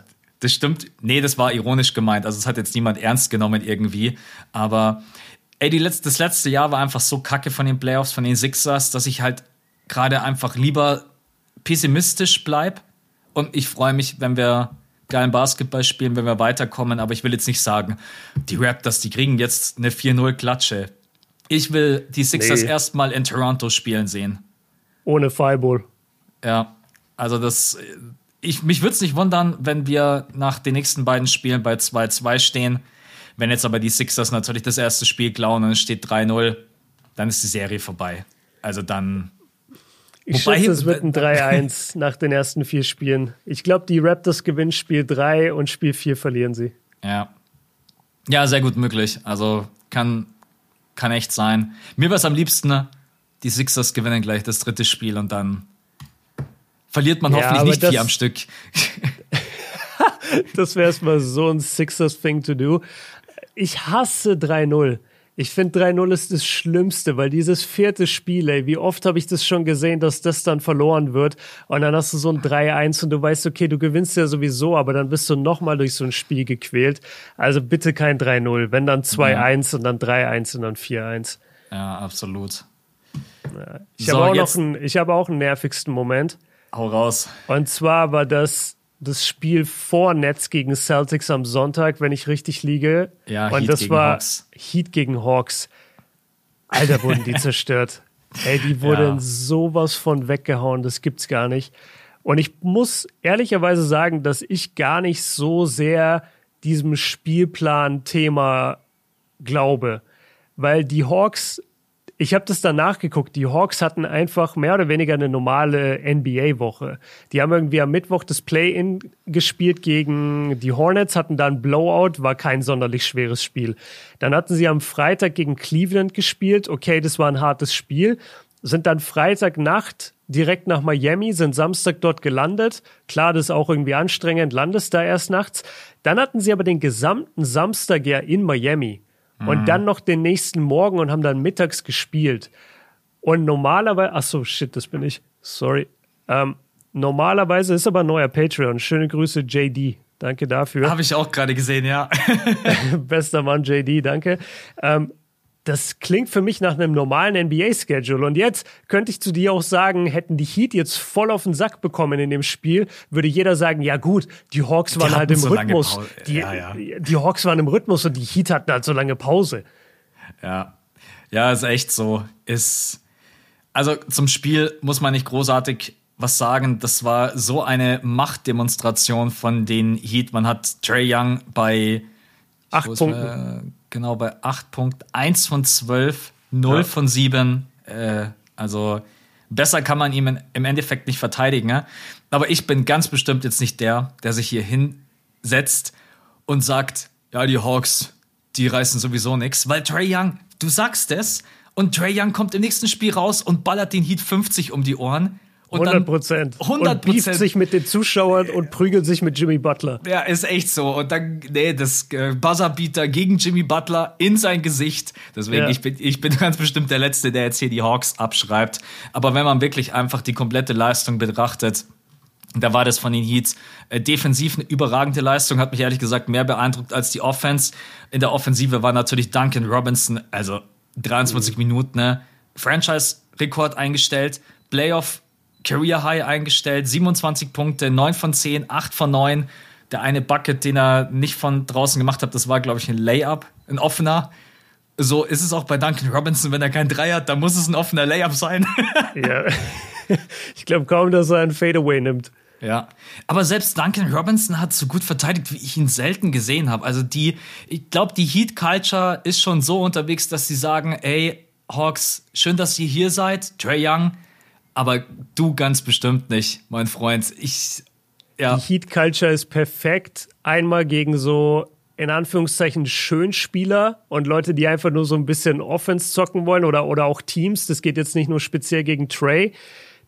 das stimmt. Nee, das war ironisch gemeint. Also, es hat jetzt niemand ernst genommen irgendwie. Aber, ey, die letzte, das letzte Jahr war einfach so kacke von den Playoffs, von den Sixers, dass ich halt gerade einfach lieber pessimistisch bleib und ich freue mich, wenn wir geilen Basketball spielen, wenn wir weiterkommen. Aber ich will jetzt nicht sagen, die Raptors, die kriegen jetzt eine 4-0-Klatsche. Ich will die Sixers nee. erstmal in Toronto spielen sehen. Ohne Fireball. Ja, also das. Ich, mich würde es nicht wundern, wenn wir nach den nächsten beiden Spielen bei 2-2 stehen. Wenn jetzt aber die Sixers natürlich das erste Spiel klauen und es steht 3-0, dann ist die Serie vorbei. Also dann ich Wobei, schätze, es wird ein 3-1 nach den ersten vier Spielen. Ich glaube, die Raptors gewinnen Spiel 3 und Spiel 4 verlieren sie. Ja. Ja, sehr gut möglich. Also kann, kann echt sein. Mir wäre es am liebsten, ne? die Sixers gewinnen gleich das dritte Spiel und dann verliert man ja, hoffentlich nicht vier am Stück. das wäre erstmal so ein Sixers-Thing to do. Ich hasse 3-0. Ich finde 3-0 ist das Schlimmste, weil dieses vierte Spiel, ey, wie oft habe ich das schon gesehen, dass das dann verloren wird und dann hast du so ein 3-1 und du weißt, okay, du gewinnst ja sowieso, aber dann bist du nochmal durch so ein Spiel gequält. Also bitte kein 3-0, wenn dann 2-1 ja. und dann 3-1 und dann 4-1. Ja, absolut. Ich so, habe auch noch einen, ich habe auch einen nervigsten Moment. Hau raus. Und zwar war das das Spiel vor Nets gegen Celtics am Sonntag, wenn ich richtig liege. Ja, und Heat das gegen war Hawks. Heat gegen Hawks. Alter, wurden die zerstört. Ey, die wurden Ja. sowas von weggehauen, das gibt's gar nicht. Und ich muss ehrlicherweise sagen, dass ich gar nicht so sehr diesem Spielplan-Thema glaube. Weil die Hawks, ich habe das dann nachgeguckt, die Hawks hatten einfach mehr oder weniger eine normale NBA-Woche. Die haben irgendwie am Mittwoch das Play-In gespielt gegen die Hornets, hatten dann Blowout, war kein sonderlich schweres Spiel. Dann hatten sie am Freitag gegen Cleveland gespielt, okay, das war ein hartes Spiel, sind dann Freitagnacht direkt nach Miami, sind Samstag dort gelandet. Klar, das ist auch irgendwie anstrengend, landest da erst nachts. Dann hatten sie aber den gesamten Samstag ja in Miami und dann noch den nächsten Morgen und haben dann mittags gespielt. Und normalerweise, ach so, shit, das bin ich. Sorry. Ähm, normalerweise ist aber ein neuer Patreon. Schöne Grüße, JD. Danke dafür. Habe ich auch gerade gesehen, ja. Bester Mann, JD, danke. Ähm, das klingt für mich nach einem normalen NBA-Schedule. Und jetzt könnte ich zu dir auch sagen, hätten die Heat jetzt voll auf den Sack bekommen in dem Spiel, würde jeder sagen, ja gut, die Hawks waren halt im so Rhythmus. Die, Ja, ja. die Hawks waren im Rhythmus und die Heat hatten halt so lange Pause. Ja. Ja, ist echt so. Ist. Also zum Spiel muss man nicht großartig was sagen. Das war so eine Machtdemonstration von den Heat. Man hat Trey Young bei Acht Punkten. Genau bei 8 Punkten, 1 von 12, 0 Ja. von 7. Äh, also besser kann man ihm in, im Endeffekt nicht verteidigen. Ja? Aber ich bin ganz bestimmt jetzt nicht der, der sich hier hinsetzt und sagt, ja, die Hawks, die reißen sowieso nichts, weil Trey Young, du sagst es, und Trey Young kommt im nächsten Spiel raus und ballert den Heat 50 um die Ohren. Und 100 dann- Prozent. 100 Und beeft sich mit den Zuschauern und prügelt sich mit Jimmy Butler. Ja, ist echt so. Und dann, nee, das äh, Buzzerbeater gegen Jimmy Butler in sein Gesicht. Deswegen, Ja. ich, bin, ich bin ganz bestimmt der Letzte, der jetzt hier die Hawks abschreibt. Aber wenn man wirklich einfach die komplette Leistung betrachtet, da war das von den Heats äh, defensiv eine überragende Leistung, hat mich ehrlich gesagt mehr beeindruckt als die Offense. In der Offensive war natürlich Duncan Robinson, also 23 Minuten, ne? Franchise-Rekord eingestellt, Playoff Career High eingestellt, 27 Punkte, 9 von 10, 8 von 9. Der eine Bucket, den er nicht von draußen gemacht hat, das war, glaube ich, ein Layup, ein offener. So ist es auch bei Duncan Robinson, wenn er kein Dreier hat, dann muss es ein offener Layup sein. Ja. ich glaube kaum, dass er einen Fadeaway nimmt. Ja, aber selbst Duncan Robinson hat so gut verteidigt, wie ich ihn selten gesehen habe. Also die, ich glaube, die Heat Culture ist schon so unterwegs, dass sie sagen, ey, Hawks, schön, dass ihr hier seid, Trey Young, aber du ganz bestimmt nicht, mein Freund. Ich, ja, Die Heat Culture ist perfekt. Einmal gegen so in Anführungszeichen Schönspieler und Leute, die einfach nur so ein bisschen Offense zocken wollen oder, oder auch Teams. Das geht jetzt nicht nur speziell gegen Trey.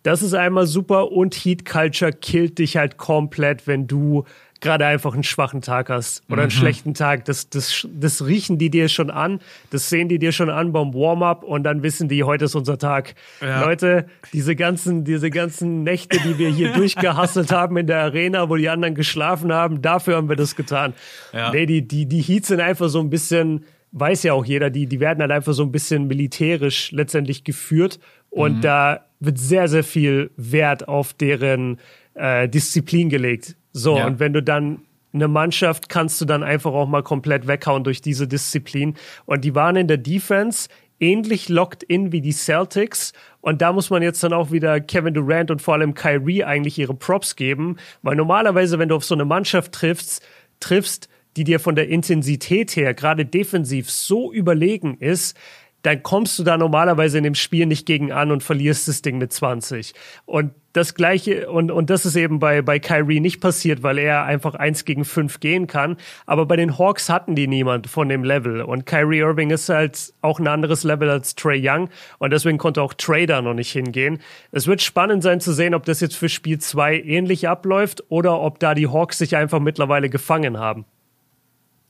Das ist einmal super und Heat Culture killt dich halt komplett, wenn du gerade einfach einen schwachen Tag hast oder einen schlechten Tag. Das, das, das riechen die dir schon an, das sehen die dir schon an beim Warm-up und dann wissen die, heute ist unser Tag. Ja. Leute, diese ganzen, diese ganzen Nächte, die wir hier durchgehasselt haben in der Arena, wo die anderen geschlafen haben, dafür haben wir das getan. Ja. Nee, die, die, die Heats sind einfach so ein bisschen, weiß ja auch jeder, die, die werden halt einfach so ein bisschen militärisch letztendlich geführt und da wird sehr, sehr viel Wert auf deren äh, Disziplin gelegt. So, Ja. und wenn du dann eine Mannschaft kannst du dann einfach auch mal komplett weghauen durch diese Disziplin. Und die waren in der Defense ähnlich locked in wie die Celtics. Und da muss man jetzt dann auch wieder Kevin Durant und vor allem Kyrie eigentlich ihre Props geben. Weil normalerweise, wenn du auf so eine Mannschaft triffst, triffst, die dir von der Intensität her gerade defensiv so überlegen ist, dann kommst du da normalerweise in dem Spiel nicht gegen an und verlierst das Ding mit 20. Und das gleiche, und, und das ist eben bei, bei Kyrie nicht passiert, weil er einfach eins gegen fünf gehen kann. Aber bei den Hawks hatten die niemand von dem Level. Und Kyrie Irving ist halt auch ein anderes Level als Trey Young. Und deswegen konnte auch Trey da noch nicht hingehen. Es wird spannend sein zu sehen, ob das jetzt für Spiel zwei ähnlich abläuft oder ob da die Hawks sich einfach mittlerweile gefangen haben.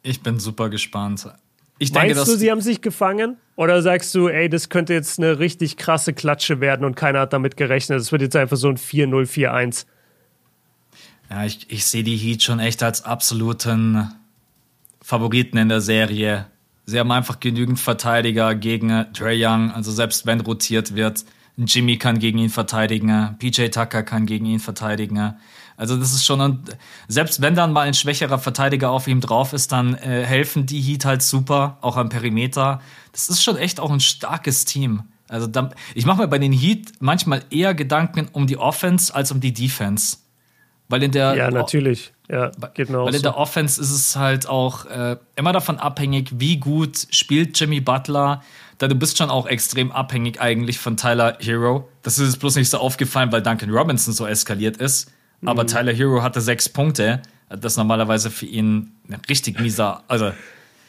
ich bin super gespannt. ich denke, Meinst du, sie haben sich gefangen? Oder sagst du, ey, das könnte jetzt eine richtig krasse Klatsche werden und keiner hat damit gerechnet? Es wird jetzt einfach so ein 4-0, 4-1. Ja, ich, ich sehe die Heat schon echt als absoluten Favoriten in der Serie. Sie haben einfach genügend Verteidiger gegen Trey Young. Also selbst wenn rotiert wird, Jimmy kann gegen ihn verteidigen, PJ Tucker kann gegen ihn verteidigen. Also das ist schon, selbst wenn dann mal ein schwächerer Verteidiger auf ihm drauf ist, dann äh, helfen die Heat halt super, auch am Perimeter. Das ist schon echt auch ein starkes Team. Also dann, ich mache mir bei den Heat manchmal eher Gedanken um die Offense als um die Defense. Weil in der Ja, natürlich. Ja, geht mir Weil in der Offense ist es halt auch äh, immer davon abhängig, wie gut spielt Jimmy Butler. Da du bist schon auch extrem abhängig eigentlich von Tyler Hero. Das ist bloß nicht so aufgefallen, weil Duncan Robinson so eskaliert ist. Aber mhm. Tyler Hero hatte sechs Punkte. Das ist normalerweise für ihn richtig mieser. Also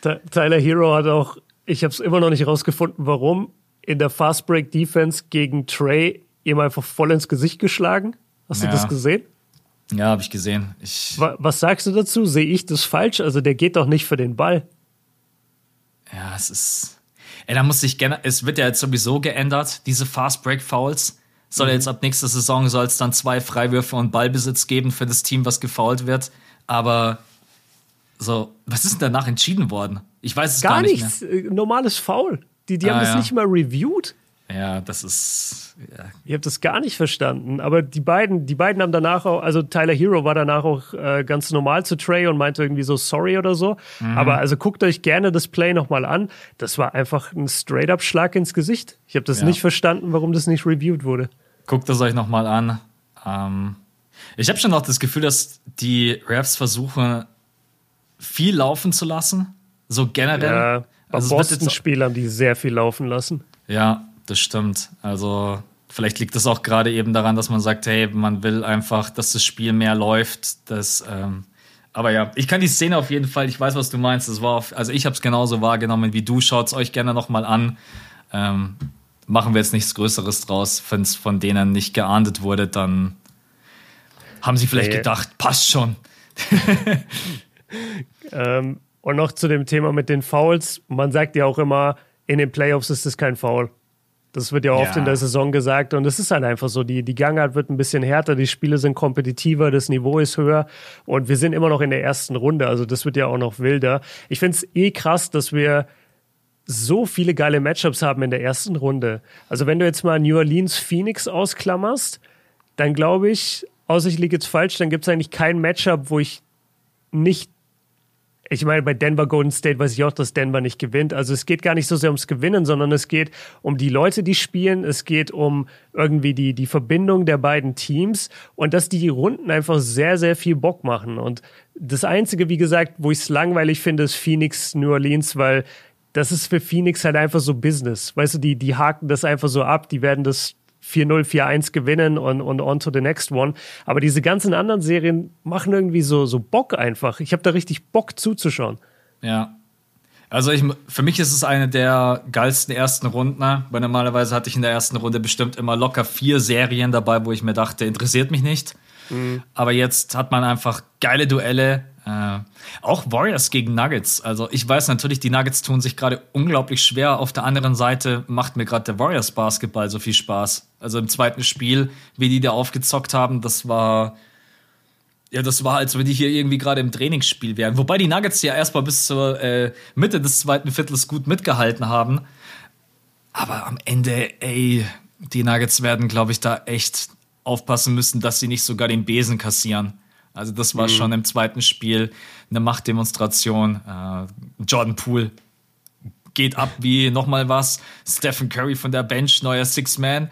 Tyler Hero hat auch, ich habe es immer noch nicht rausgefunden, warum, in der Fast Break Defense gegen Trey ihm einfach voll ins Gesicht geschlagen. Hast ja. du das gesehen? Ja, habe ich gesehen. Ich Was sagst du dazu? Sehe ich das falsch? Also der geht doch nicht für den Ball. Ja, es ist. Ey, da muss sich gerne. Es wird ja jetzt sowieso geändert, diese Fast Break Fouls. Soll mhm. jetzt ab nächster Saison soll es dann zwei Freiwürfe und Ballbesitz geben für das Team, was gefoult wird. Aber so, was ist denn danach entschieden worden? Ich weiß es gar, gar nicht. Gar nichts. Mehr. Normales Foul. Die, die ah, haben das ja. nicht mal reviewed. Ja, das ist. Ja. Ich habe das gar nicht verstanden. Aber die beiden, die beiden haben danach auch, also Tyler Hero war danach auch äh, ganz normal zu Trey und meinte irgendwie so sorry oder so. Mhm. Aber also guckt euch gerne das Play nochmal an. Das war einfach ein straight-up Schlag ins Gesicht. Ich habe das ja. nicht verstanden, warum das nicht reviewed wurde. Guckt es euch nochmal an. Ähm, ich habe schon noch das Gefühl, dass die Refs versuchen, viel laufen zu lassen. So generell. Ja, bei also Boston-Spielern, die sehr viel laufen lassen. Ja, das stimmt. Also vielleicht liegt es auch gerade eben daran, dass man sagt, hey, man will einfach, dass das Spiel mehr läuft. Das, ähm, aber ja, ich kann die Szene auf jeden Fall, ich weiß, was du meinst. Das war auf, also ich habe es genauso wahrgenommen wie du. Schaut es euch gerne nochmal an. Ähm, machen wir jetzt nichts Größeres draus. Wenn es von denen nicht geahndet wurde, dann haben sie vielleicht nee. gedacht, passt schon. ähm, und noch zu dem Thema mit den Fouls. Man sagt ja auch immer, in den Playoffs ist es kein Foul. Das wird ja oft ja. in der Saison gesagt und es ist halt einfach so. Die, die Gangart wird ein bisschen härter, die Spiele sind kompetitiver, das Niveau ist höher und wir sind immer noch in der ersten Runde. Also das wird ja auch noch wilder. Ich finde es eh krass, dass wir so viele geile Matchups haben in der ersten Runde. Also wenn du jetzt mal New Orleans Phoenix ausklammerst, dann glaube ich, außer ich liege jetzt falsch, dann gibt es eigentlich kein Matchup, wo ich nicht ich meine, bei Denver Golden State weiß ich auch, dass Denver nicht gewinnt. Also es geht gar nicht so sehr ums Gewinnen, sondern es geht um die Leute, die spielen. Es geht um irgendwie die, die Verbindung der beiden Teams und dass die Runden einfach sehr, sehr viel Bock machen. Und das Einzige, wie gesagt, wo ich es langweilig finde, ist Phoenix New Orleans, weil das ist für Phoenix halt einfach so Business. Weißt du, die, die haken das einfach so ab, die werden das 4-0, 4-1 gewinnen und, und on to the next one. Aber diese ganzen anderen Serien machen irgendwie so, so Bock einfach. Ich habe da richtig Bock zuzuschauen. Ja. Also ich, für mich ist es eine der geilsten ersten Runden, weil normalerweise hatte ich in der ersten Runde bestimmt immer locker vier Serien dabei, wo ich mir dachte, interessiert mich nicht. Mhm. Aber jetzt hat man einfach geile Duelle, äh, auch Warriors gegen Nuggets. Also ich weiß natürlich, die Nuggets tun sich gerade unglaublich schwer. Auf der anderen Seite macht mir gerade der Warriors Basketball so viel Spaß. Also im zweiten Spiel, wie die da aufgezockt haben, das war ja, das war, als wenn die hier irgendwie gerade im Trainingsspiel wären. Wobei die Nuggets ja erstmal bis zur äh, Mitte des zweiten Viertels gut mitgehalten haben. Aber am Ende, ey, die Nuggets werden, glaube ich, da echt aufpassen müssen, dass sie nicht sogar den Besen kassieren. Also das war mhm. schon im zweiten Spiel eine Machtdemonstration. Äh, Jordan Poole geht ab wie nochmal was. Stephen Curry von der Bench, neuer Six-Man.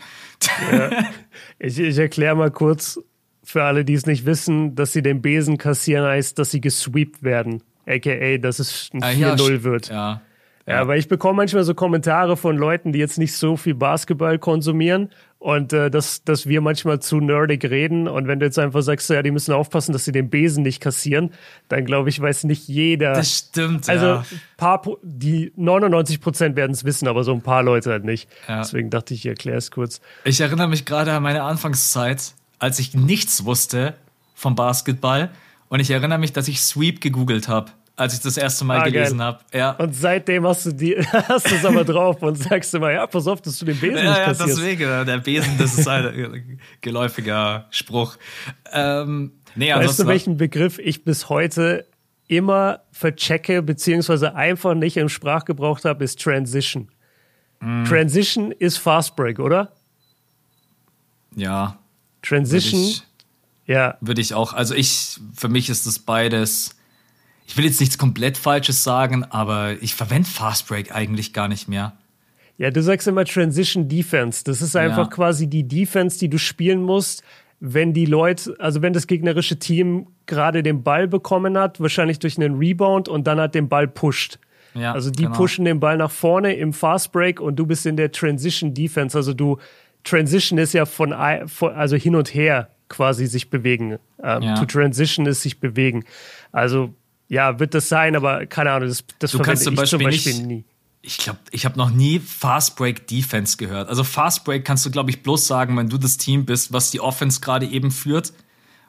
Ja. Ich, ich erkläre mal kurz für alle, die es nicht wissen, dass sie den Besen kassieren heißt, dass sie gesweept werden. AKA, dass es ein 4-0 ah, ja, wird. Ja. Ja, weil ich bekomme manchmal so Kommentare von Leuten, die jetzt nicht so viel Basketball konsumieren und äh, dass, dass wir manchmal zu nerdig reden. Und wenn du jetzt einfach sagst, ja, die müssen aufpassen, dass sie den Besen nicht kassieren, dann glaube ich, weiß nicht jeder. Das stimmt, Also ja. paar, die 99 Prozent werden es wissen, aber so ein paar Leute halt nicht. Ja. Deswegen dachte ich, ich erkläre es kurz. Ich erinnere mich gerade an meine Anfangszeit, als ich nichts wusste vom Basketball. Und ich erinnere mich, dass ich Sweep gegoogelt habe. Als ich das erste Mal ah, gelesen habe. Ja. Und seitdem hast du die, hast es aber drauf und sagst immer, ja, pass auf, dass du den Besen ja, nicht kassierst. Ja, deswegen, der Besen, das ist ein geläufiger Spruch. Ähm, nee, weißt du, welchen Begriff ich bis heute immer verchecke, beziehungsweise einfach nicht im Sprachgebrauch habe, ist Transition. Mm. Transition ist Fast Break, oder? Ja. Transition. Würde ich, ja. Würde ich auch. Also ich, für mich ist das beides. Ich will jetzt nichts komplett Falsches sagen, aber ich verwende Fast Break eigentlich gar nicht mehr. Ja, du sagst immer Transition Defense. Das ist einfach ja. quasi die Defense, die du spielen musst, wenn die Leute, also wenn das gegnerische Team gerade den Ball bekommen hat, wahrscheinlich durch einen Rebound und dann hat den Ball pusht. Ja, also die genau. pushen den Ball nach vorne im Fast Break und du bist in der Transition Defense. Also du Transition ist ja von also hin und her quasi sich bewegen. Ähm, ja. To transition ist sich bewegen. Also ja, wird das sein, aber keine Ahnung, das, das du kannst zum Beispiel, zum Beispiel nicht, nie. Ich glaube, ich habe noch nie Fast Break Defense gehört. Also Fast Break kannst du, glaube ich, bloß sagen, wenn du das Team bist, was die Offense gerade eben führt.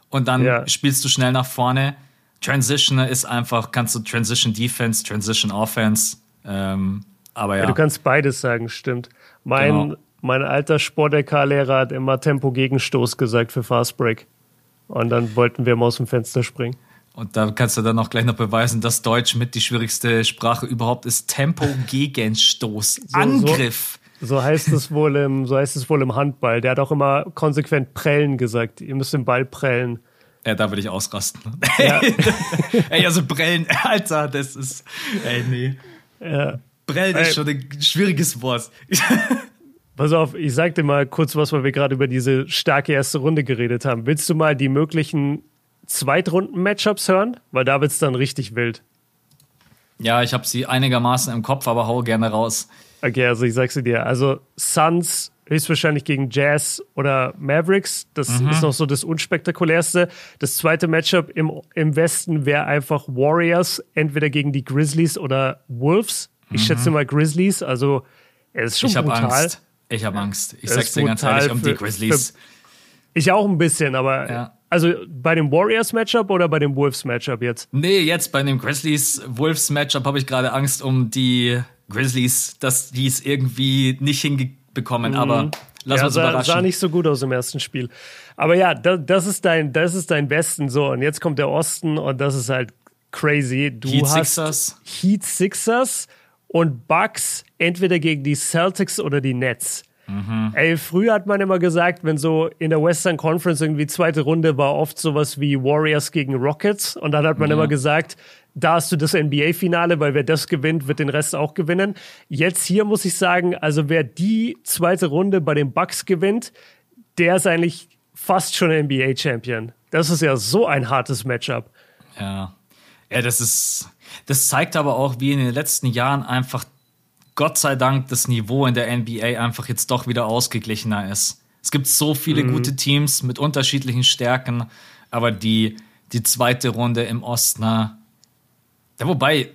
Und dann ja. spielst du schnell nach vorne. Transition ist einfach, kannst du Transition Defense, Transition Offense. Ähm, aber ja. ja. Du kannst beides sagen, stimmt. Mein, genau. mein alter Sport-LK-Lehrer hat immer Tempo-Gegenstoß gesagt für Fast Break. Und dann wollten wir mal aus dem Fenster springen. Und da kannst du dann auch gleich noch beweisen, dass Deutsch mit die schwierigste Sprache überhaupt ist. Tempo Gegenstoß. So, Angriff. So, so, heißt es wohl im, so heißt es wohl im Handball. Der hat auch immer konsequent prellen gesagt. Ihr müsst den Ball prellen. Ja, da würde ich ausrasten. Ja. ey, also prellen, Alter, das ist. Ey, nee. Ja. Prellen ist schon ein schwieriges Wort. Pass auf, ich sag dir mal kurz was, weil wir gerade über diese starke erste Runde geredet haben. Willst du mal die möglichen Zweitrunden-Matchups hören? Weil da wird es dann richtig wild. Ja, ich habe sie einigermaßen im Kopf, aber hau gerne raus. Okay, also ich sag's dir. Also Suns höchstwahrscheinlich gegen Jazz oder Mavericks. Das mhm. ist noch so das unspektakulärste. Das zweite Matchup im, im Westen wäre einfach Warriors, entweder gegen die Grizzlies oder Wolves. Ich mhm. schätze mal Grizzlies, also es ist schon ich brutal. Angst. Ich habe Angst. Ich sag's dir ganz ehrlich um die Grizzlies. Für, ich auch ein bisschen, aber ja. Also bei dem Warriors-Matchup oder bei dem Wolves-Matchup jetzt? Nee, jetzt bei dem Grizzlies-Wolves-Matchup habe ich gerade Angst um die Grizzlies, dass die es irgendwie nicht hinbekommen, mhm. aber lass ja, uns sah, überraschen. sah nicht so gut aus im ersten Spiel. Aber ja, das, das, ist dein, das ist dein Besten so. Und jetzt kommt der Osten und das ist halt crazy. Du Heat hast Sixers. Heat Sixers und Bucks entweder gegen die Celtics oder die Nets. Mhm. Ey, früher hat man immer gesagt, wenn so in der Western Conference irgendwie zweite Runde war oft sowas wie Warriors gegen Rockets und dann hat man ja. immer gesagt, da hast du das NBA-Finale, weil wer das gewinnt, wird den Rest auch gewinnen. Jetzt hier muss ich sagen, also wer die zweite Runde bei den Bucks gewinnt, der ist eigentlich fast schon NBA-Champion. Das ist ja so ein hartes Matchup. Ja. Ja, das ist, das zeigt aber auch, wie in den letzten Jahren einfach Gott sei Dank das Niveau in der NBA einfach jetzt doch wieder ausgeglichener ist. Es gibt so viele mhm. gute Teams mit unterschiedlichen Stärken, aber die, die zweite Runde im Osten, ja, wobei,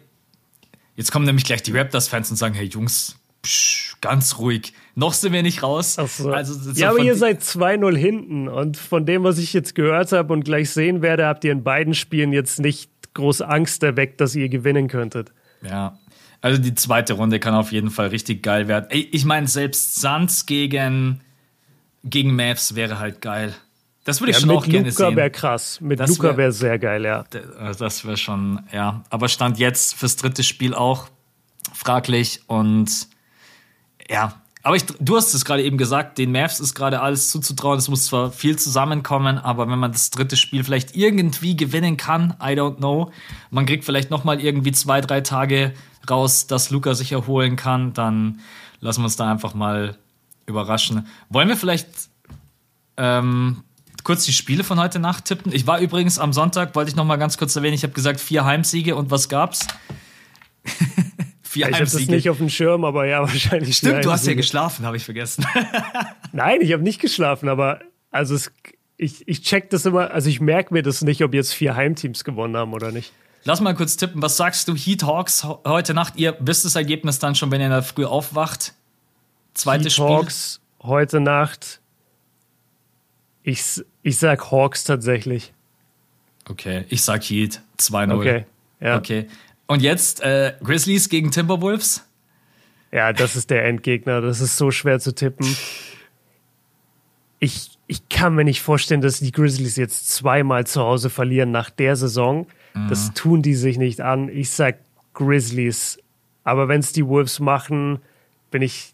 jetzt kommen nämlich gleich die Raptors-Fans und sagen, hey Jungs, psch, ganz ruhig, noch sind wir nicht raus. So. Also, so ja, aber ihr seid 2-0 hinten und von dem, was ich jetzt gehört habe und gleich sehen werde, habt ihr in beiden Spielen jetzt nicht groß Angst erweckt, dass ihr gewinnen könntet. Ja, also die zweite Runde kann auf jeden Fall richtig geil werden. Ich meine, selbst Suns gegen, gegen Mavs wäre halt geil. Das würde ich ja, schon auch gerne sehen. Mit Luca wäre krass. Mit das Luca wäre sehr geil, ja. Also das wäre schon, ja. Aber Stand jetzt fürs dritte Spiel auch fraglich und ja. Aber ich, du hast es gerade eben gesagt, den Mavs ist gerade alles zuzutrauen. Es muss zwar viel zusammenkommen, aber wenn man das dritte Spiel vielleicht irgendwie gewinnen kann, I don't know. Man kriegt vielleicht noch mal irgendwie zwei, drei Tage raus, dass Luca sich erholen kann, dann lassen wir uns da einfach mal überraschen. Wollen wir vielleicht ähm, kurz die Spiele von heute Nacht tippen? Ich war übrigens am Sonntag, wollte ich noch mal ganz kurz erwähnen, ich habe gesagt vier Heimsiege und was gab's? vier ich habe das nicht auf dem Schirm, aber ja, wahrscheinlich. Stimmt, du hast ja geschlafen, habe ich vergessen. Nein, ich habe nicht geschlafen, aber also es, ich, ich check das immer, also ich merke mir das nicht, ob jetzt vier Heimteams gewonnen haben oder nicht. Lass mal kurz tippen. Was sagst du, Heat Hawks heute Nacht? Ihr wisst das Ergebnis dann schon, wenn ihr da früh aufwacht. Zweites Heat Spiel. Hawks heute Nacht. Ich, ich sag Hawks tatsächlich. Okay, ich sag Heat 2-0. Okay. Ja. Okay. Und jetzt äh, Grizzlies gegen Timberwolves? Ja, das ist der Endgegner. Das ist so schwer zu tippen. Ich, ich kann mir nicht vorstellen, dass die Grizzlies jetzt zweimal zu Hause verlieren nach der Saison. Mhm. Das tun die sich nicht an. Ich sag Grizzlies. Aber wenn es die Wolves machen, bin ich.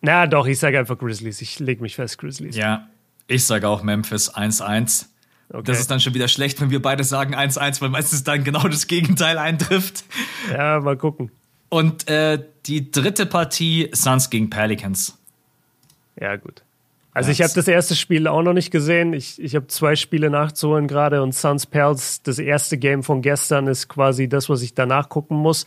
Na doch, ich sage einfach Grizzlies. Ich lege mich fest, Grizzlies. Ja, ich sage auch Memphis 1-1. Okay. Das ist dann schon wieder schlecht, wenn wir beide sagen 1-1, weil meistens dann genau das Gegenteil eintrifft. Ja, mal gucken. Und äh, die dritte Partie Suns gegen Pelicans. Ja, gut. Also ich habe das erste Spiel auch noch nicht gesehen. Ich, ich habe zwei Spiele nachzuholen gerade und Suns Pels, das erste Game von gestern, ist quasi das, was ich danach gucken muss.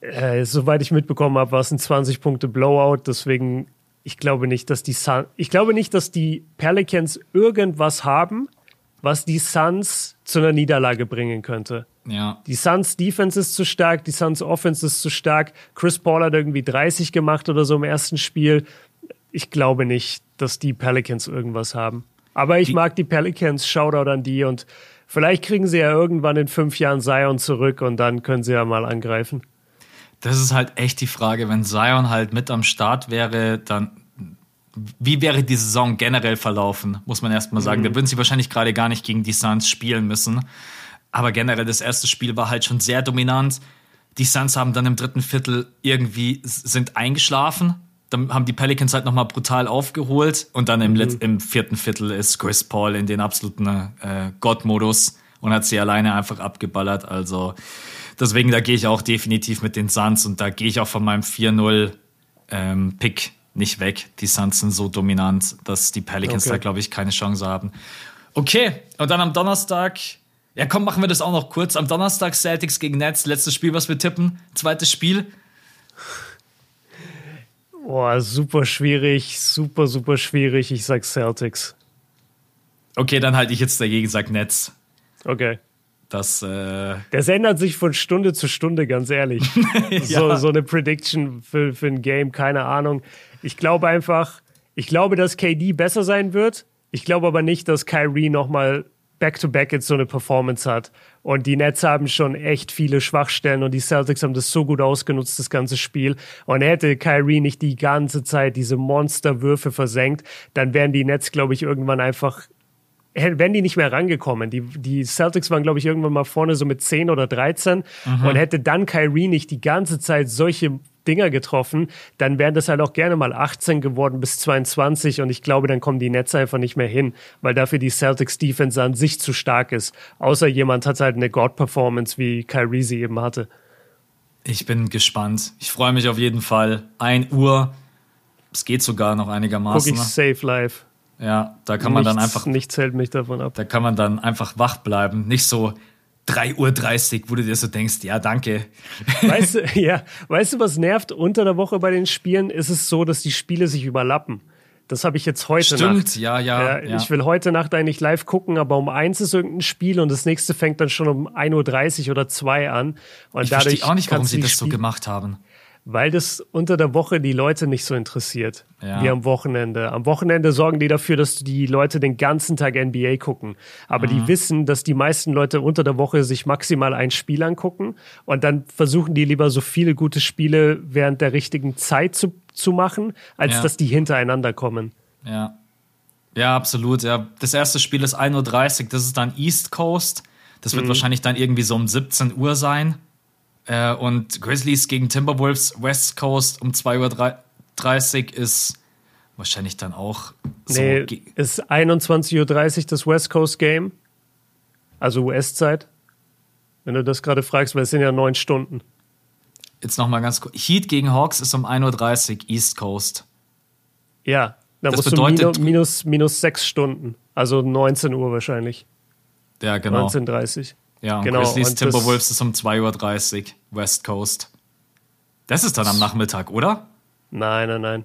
Äh, soweit ich mitbekommen habe, war es ein 20 Punkte Blowout. Deswegen, ich glaube nicht, dass die Sun ich glaube nicht, dass die Pelicans irgendwas haben, was die Suns zu einer Niederlage bringen könnte. Ja. Die Suns Defense ist zu stark, die Suns Offense ist zu stark. Chris Paul hat irgendwie 30 gemacht oder so im ersten Spiel. Ich glaube nicht, dass die Pelicans irgendwas haben. Aber ich die mag die Pelicans, Shoutout an die und vielleicht kriegen sie ja irgendwann in fünf Jahren Zion zurück und dann können sie ja mal angreifen. Das ist halt echt die Frage, wenn Zion halt mit am Start wäre, dann wie wäre die Saison generell verlaufen, muss man erstmal sagen. Mhm. Da würden sie wahrscheinlich gerade gar nicht gegen die Suns spielen müssen. Aber generell das erste Spiel war halt schon sehr dominant. Die Suns haben dann im dritten Viertel irgendwie sind eingeschlafen. Dann haben die Pelicans halt nochmal brutal aufgeholt. Und dann im, mhm. im vierten Viertel ist Chris Paul in den absoluten äh, Gott-Modus und hat sie alleine einfach abgeballert. Also deswegen, da gehe ich auch definitiv mit den Suns und da gehe ich auch von meinem 4-0 ähm, Pick nicht weg. Die Suns sind so dominant, dass die Pelicans okay. da, glaube ich, keine Chance haben. Okay, und dann am Donnerstag, ja komm, machen wir das auch noch kurz. Am Donnerstag Celtics gegen Nets, letztes Spiel, was wir tippen. Zweites Spiel. Boah, super schwierig, super, super schwierig. Ich sag Celtics. Okay, dann halte ich jetzt dagegen, sag Nets. Okay. Das, äh das ändert sich von Stunde zu Stunde, ganz ehrlich. ja. so, so eine Prediction für, für ein Game, keine Ahnung. Ich glaube einfach, ich glaube, dass KD besser sein wird. Ich glaube aber nicht, dass Kyrie nochmal back-to-back jetzt so eine Performance hat. Und die Nets haben schon echt viele Schwachstellen und die Celtics haben das so gut ausgenutzt, das ganze Spiel. Und hätte Kyrie nicht die ganze Zeit diese Monsterwürfe versenkt, dann wären die Nets, glaube ich, irgendwann einfach wären die nicht mehr rangekommen. Die, die Celtics waren, glaube ich, irgendwann mal vorne so mit 10 oder 13 mhm. und hätte dann Kyrie nicht die ganze Zeit solche Dinger getroffen, dann wären das halt auch gerne mal 18 geworden bis 22 und ich glaube, dann kommen die Netze einfach nicht mehr hin, weil dafür die Celtics Defense an sich zu stark ist. Außer jemand hat halt eine God-Performance, wie Kyrie sie eben hatte. Ich bin gespannt. Ich freue mich auf jeden Fall. 1 Uhr. Es geht sogar noch einigermaßen. Guck ich safe live. Ja, da kann man nichts, dann einfach. Nichts hält mich davon ab. Da kann man dann einfach wach bleiben. Nicht so, 3.30 Uhr, wo du dir so denkst, ja, danke. Weißt du, ja, weißt du, was nervt? Unter der Woche bei den Spielen ist es so, dass die Spiele sich überlappen. Das habe ich jetzt heute Stimmt, Nacht. ja, ja, ja, Ich will heute Nacht eigentlich live gucken, aber um eins ist irgendein Spiel und das nächste fängt dann schon um 1.30 Uhr oder 2 an. Und ich verstehe auch nicht, warum sie das so gemacht haben weil das unter der Woche die Leute nicht so interessiert ja. wie am Wochenende. Am Wochenende sorgen die dafür, dass die Leute den ganzen Tag NBA gucken. Aber mhm. die wissen, dass die meisten Leute unter der Woche sich maximal ein Spiel angucken und dann versuchen die lieber so viele gute Spiele während der richtigen Zeit zu, zu machen, als ja. dass die hintereinander kommen. Ja. Ja, absolut. Ja. Das erste Spiel ist 1.30 Uhr, das ist dann East Coast. Das wird mhm. wahrscheinlich dann irgendwie so um 17 Uhr sein. Äh, und Grizzlies gegen Timberwolves West Coast um 2.30 Uhr ist wahrscheinlich dann auch so. Nee, ist 21.30 Uhr das West Coast Game. Also US-Zeit. Wenn du das gerade fragst, weil es sind ja neun Stunden. Jetzt nochmal ganz kurz. Heat gegen Hawks ist um 1.30 Uhr East Coast. Ja, da das musst bedeutet, du minus, minus, minus sechs Stunden. Also 19 Uhr wahrscheinlich. Ja, genau. 19.30 Uhr. Ja, und genau. Grizzlies Timberwolves ist um 2.30 Uhr West Coast. Das ist dann am Nachmittag, oder? Nein, nein, nein.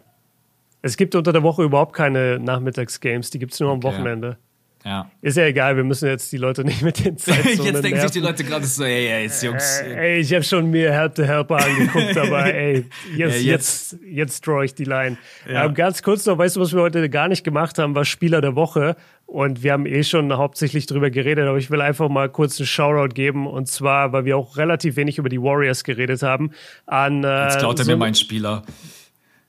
Es gibt unter der Woche überhaupt keine Nachmittagsgames, die gibt es nur am okay. Wochenende. Ja. Ist ja egal, wir müssen jetzt die Leute nicht mit den Zeitzonen Jetzt denken sich die Leute gerade so, ey, ey, jetzt, Jungs. Äh, ey, ich habe schon mir Help the Helper angeguckt, aber ey, jetzt, ja, jetzt. jetzt, jetzt draw ich die Line. Ja. Ähm, ganz kurz noch, weißt du, was wir heute gar nicht gemacht haben, war Spieler der Woche. Und wir haben eh schon hauptsächlich drüber geredet, aber ich will einfach mal kurz einen Shoutout geben. Und zwar, weil wir auch relativ wenig über die Warriors geredet haben. An, äh, jetzt klaut er so mir meinen Spieler.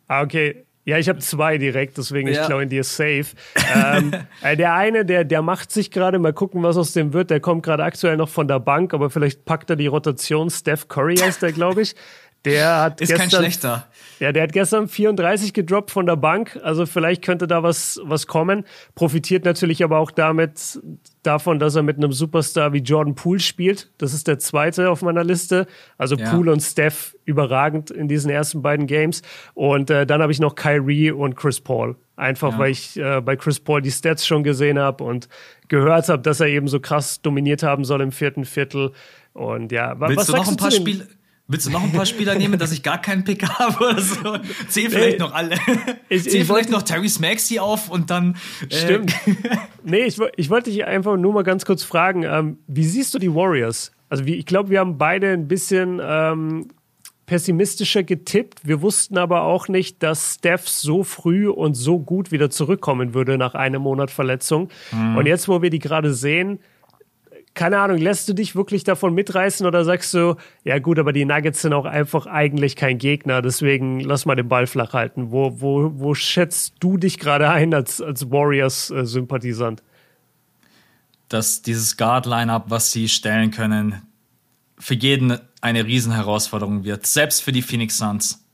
Ah, okay. Ja, ich habe zwei direkt, deswegen ja. ich ihn dir safe. ähm, äh, der eine, der, der macht sich gerade, mal gucken, was aus dem wird. Der kommt gerade aktuell noch von der Bank, aber vielleicht packt er die Rotation. Steph Curry heißt der, glaube ich. Der hat ist gestern, kein schlechter. Ja, der hat gestern 34 gedroppt von der Bank. Also vielleicht könnte da was, was kommen. Profitiert natürlich aber auch damit, davon, dass er mit einem Superstar wie Jordan Poole spielt. Das ist der zweite auf meiner Liste. Also ja. Poole und Steph überragend in diesen ersten beiden Games. Und äh, dann habe ich noch Kyrie und Chris Paul. Einfach ja. weil ich äh, bei Chris Paul die Stats schon gesehen habe und gehört habe, dass er eben so krass dominiert haben soll im vierten Viertel. Und ja, Willst was du noch ein paar Spiele? Willst du noch ein paar Spieler nehmen, dass ich gar keinen Pick habe oder so? Zähl vielleicht nee, noch alle. Ich, Zähl ich vielleicht noch Terry Maxey auf und dann. Äh Stimmt. nee, ich, ich wollte dich einfach nur mal ganz kurz fragen, ähm, wie siehst du die Warriors? Also wie, ich glaube, wir haben beide ein bisschen ähm, pessimistischer getippt. Wir wussten aber auch nicht, dass Steph so früh und so gut wieder zurückkommen würde nach einem Monat Verletzung. Mhm. Und jetzt, wo wir die gerade sehen, keine Ahnung, lässt du dich wirklich davon mitreißen oder sagst du, ja gut, aber die Nuggets sind auch einfach eigentlich kein Gegner, deswegen lass mal den Ball flach halten. Wo, wo, wo schätzt du dich gerade ein als, als Warriors-Sympathisant? Dass dieses Guard-Line-Up, was sie stellen können, für jeden eine Riesenherausforderung wird, selbst für die Phoenix Suns.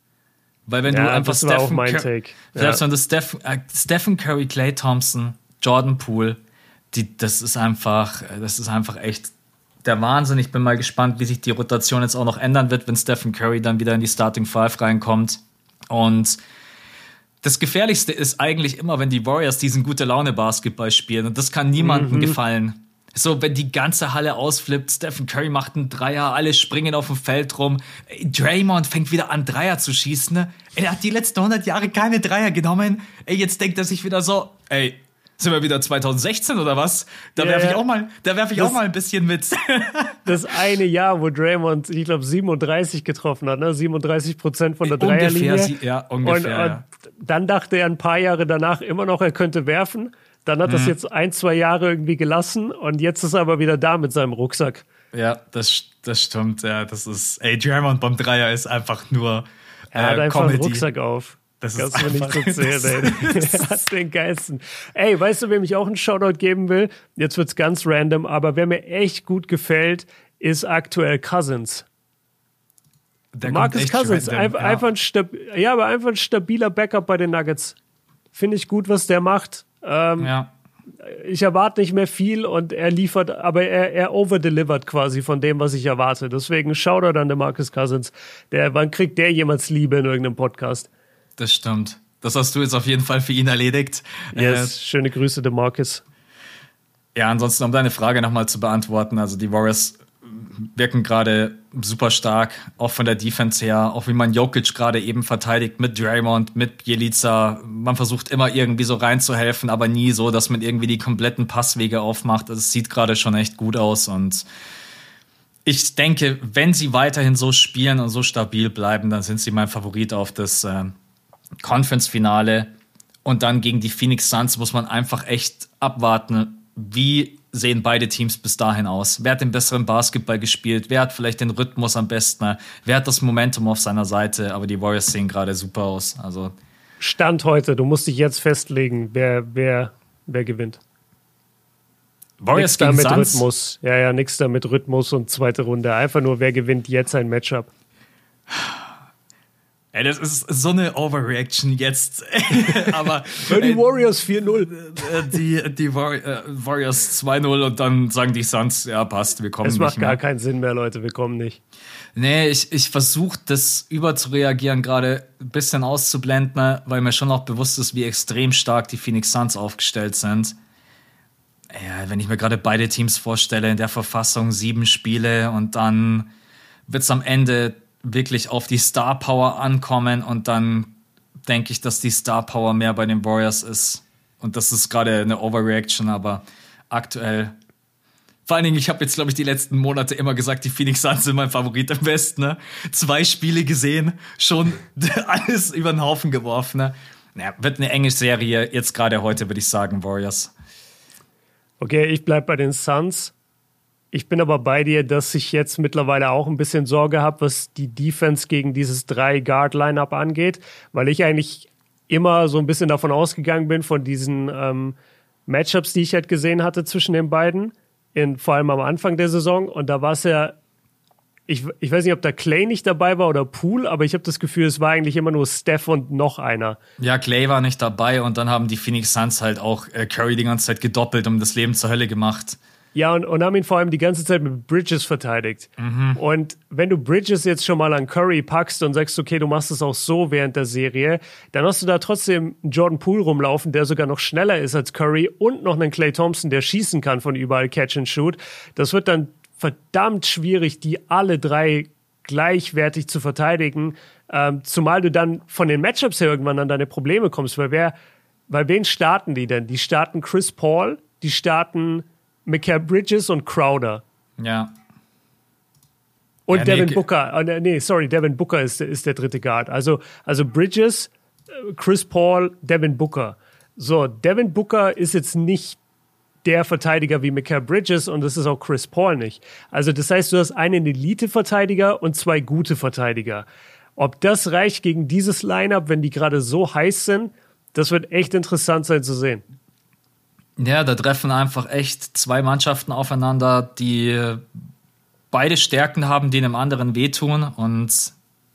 Weil wenn ja, du einfach Stephen, Cur Take. selbst wenn du Steph, äh, Stephen Curry, Clay Thompson, Jordan Poole, die, das ist einfach, das ist einfach echt der Wahnsinn. Ich bin mal gespannt, wie sich die Rotation jetzt auch noch ändern wird, wenn Stephen Curry dann wieder in die Starting Five reinkommt. Und das Gefährlichste ist eigentlich immer, wenn die Warriors diesen gute Laune Basketball spielen. Und das kann niemandem mhm. gefallen. So, wenn die ganze Halle ausflippt, Stephen Curry macht einen Dreier, alle springen auf dem Feld rum. Draymond fängt wieder an, Dreier zu schießen. Er hat die letzten 100 Jahre keine Dreier genommen. Ey, jetzt denkt er sich wieder so, ey, sind wir wieder 2016 oder was? Da yeah. werfe ich auch mal, da werfe ich das, auch mal ein bisschen mit. das eine Jahr, wo Draymond, ich glaube, 37 getroffen hat, ne? 37 Prozent von der Dreierlinie. Ungefähr, ja, ungefähr. Und, ja. und dann dachte er ein paar Jahre danach immer noch, er könnte werfen. Dann hat mhm. das jetzt ein, zwei Jahre irgendwie gelassen und jetzt ist er aber wieder da mit seinem Rucksack. Ja, das, das stimmt. Ja, das ist, ey, Draymond beim Dreier ist einfach nur. Äh, er hat einfach Comedy. einen Rucksack auf. Das Kannst du nicht so zählen, ey. Er hat den geilsten. Ey, weißt du, wem ich auch einen Shoutout geben will? Jetzt wird's ganz random, aber wer mir echt gut gefällt, ist aktuell Cousins. Der Marcus Cousins, random, einfach, ja. einfach ein Stab ja, aber einfach ein stabiler Backup bei den Nuggets. Finde ich gut, was der macht. Ähm, ja. Ich erwarte nicht mehr viel und er liefert, aber er, er overdelivert quasi von dem, was ich erwarte. Deswegen Shoutout an den Marcus Cousins. Der, wann kriegt der jemals Liebe in irgendeinem Podcast? Das stimmt. Das hast du jetzt auf jeden Fall für ihn erledigt. Yes, äh, schöne Grüße, de Marcus. Ja, ansonsten, um deine Frage nochmal zu beantworten, also die Warriors wirken gerade super stark, auch von der Defense her, auch wie man Jokic gerade eben verteidigt mit Draymond, mit Bielica. Man versucht immer irgendwie so reinzuhelfen, aber nie so, dass man irgendwie die kompletten Passwege aufmacht. Also es sieht gerade schon echt gut aus und ich denke, wenn sie weiterhin so spielen und so stabil bleiben, dann sind sie mein Favorit auf das äh, Conference-Finale. Und dann gegen die Phoenix Suns muss man einfach echt abwarten, wie sehen beide Teams bis dahin aus? Wer hat den besseren Basketball gespielt? Wer hat vielleicht den Rhythmus am besten? Wer hat das Momentum auf seiner Seite? Aber die Warriors sehen gerade super aus. Also Stand heute, du musst dich jetzt festlegen, wer, wer, wer gewinnt. Warriors nix da mit Suns? Rhythmus. Ja, ja, nix da mit Rhythmus und zweite Runde. Einfach nur, wer gewinnt jetzt ein Matchup. Ey, das ist so eine Overreaction jetzt. Aber die Warriors 4-0. Äh, die, die äh, Warriors 2-0 und dann sagen die Suns, ja, passt, wir kommen nicht. Es macht gar keinen Sinn mehr, Leute, wir kommen nicht. Nee, ich, ich versuche das überzureagieren, gerade ein bisschen auszublenden, weil mir schon auch bewusst ist, wie extrem stark die Phoenix Suns aufgestellt sind. Ja, wenn ich mir gerade beide Teams vorstelle, in der Verfassung sieben Spiele und dann wird es am Ende wirklich auf die Star Power ankommen und dann denke ich, dass die Star Power mehr bei den Warriors ist. Und das ist gerade eine Overreaction, aber aktuell. Vor allen Dingen, ich habe jetzt, glaube ich, die letzten Monate immer gesagt, die Phoenix Suns sind mein Favorit im Westen. Ne? Zwei Spiele gesehen, schon alles über den Haufen geworfen. Ne? Ja, wird eine enge Serie. Jetzt gerade heute würde ich sagen, Warriors. Okay, ich bleibe bei den Suns. Ich bin aber bei dir, dass ich jetzt mittlerweile auch ein bisschen Sorge habe, was die Defense gegen dieses drei-Guard-Lineup angeht, weil ich eigentlich immer so ein bisschen davon ausgegangen bin, von diesen ähm, Matchups, die ich halt gesehen hatte zwischen den beiden, in, vor allem am Anfang der Saison. Und da war es ja, ich, ich weiß nicht, ob da Clay nicht dabei war oder Pool, aber ich habe das Gefühl, es war eigentlich immer nur Steph und noch einer. Ja, Clay war nicht dabei und dann haben die Phoenix Suns halt auch äh, Curry die ganze Zeit gedoppelt und das Leben zur Hölle gemacht. Ja, und, und haben ihn vor allem die ganze Zeit mit Bridges verteidigt. Mhm. Und wenn du Bridges jetzt schon mal an Curry packst und sagst, okay, du machst es auch so während der Serie, dann hast du da trotzdem einen Jordan Poole rumlaufen, der sogar noch schneller ist als Curry und noch einen Clay Thompson, der schießen kann von überall Catch and Shoot. Das wird dann verdammt schwierig, die alle drei gleichwertig zu verteidigen, ähm, zumal du dann von den Matchups her irgendwann an deine Probleme kommst, weil wer, weil wen starten die denn? Die starten Chris Paul, die starten Mikael Bridges und Crowder. Ja. Und ja, Devin nee, Booker. Nee, sorry, Devin Booker ist, ist der dritte Guard. Also, also Bridges, äh, Chris Paul, Devin Booker. So, Devin Booker ist jetzt nicht der Verteidiger wie Mikael Bridges und das ist auch Chris Paul nicht. Also, das heißt, du hast einen Elite-Verteidiger und zwei gute Verteidiger. Ob das reicht gegen dieses Lineup, wenn die gerade so heiß sind, das wird echt interessant sein zu sehen. Ja, da treffen einfach echt zwei Mannschaften aufeinander, die beide Stärken haben, die einem anderen wehtun. Und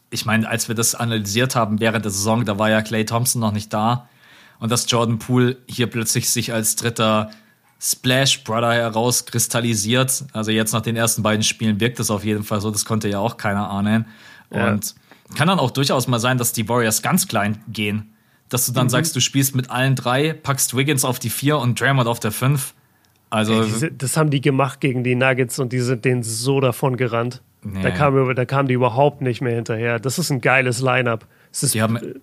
ich meine, als wir das analysiert haben während der Saison, da war ja Clay Thompson noch nicht da. Und dass Jordan Poole hier plötzlich sich als dritter Splash Brother herauskristallisiert. Also jetzt nach den ersten beiden Spielen wirkt das auf jeden Fall so. Das konnte ja auch keiner ahnen. Ja. Und kann dann auch durchaus mal sein, dass die Warriors ganz klein gehen dass du dann mhm. sagst, du spielst mit allen drei, packst Wiggins auf die vier und Draymond auf der fünf. Also Ey, diese, das haben die gemacht gegen die Nuggets und die sind denen so davon gerannt. Nee. Da, kam, da kamen die überhaupt nicht mehr hinterher. Das ist ein geiles Line-up. Die haben äh,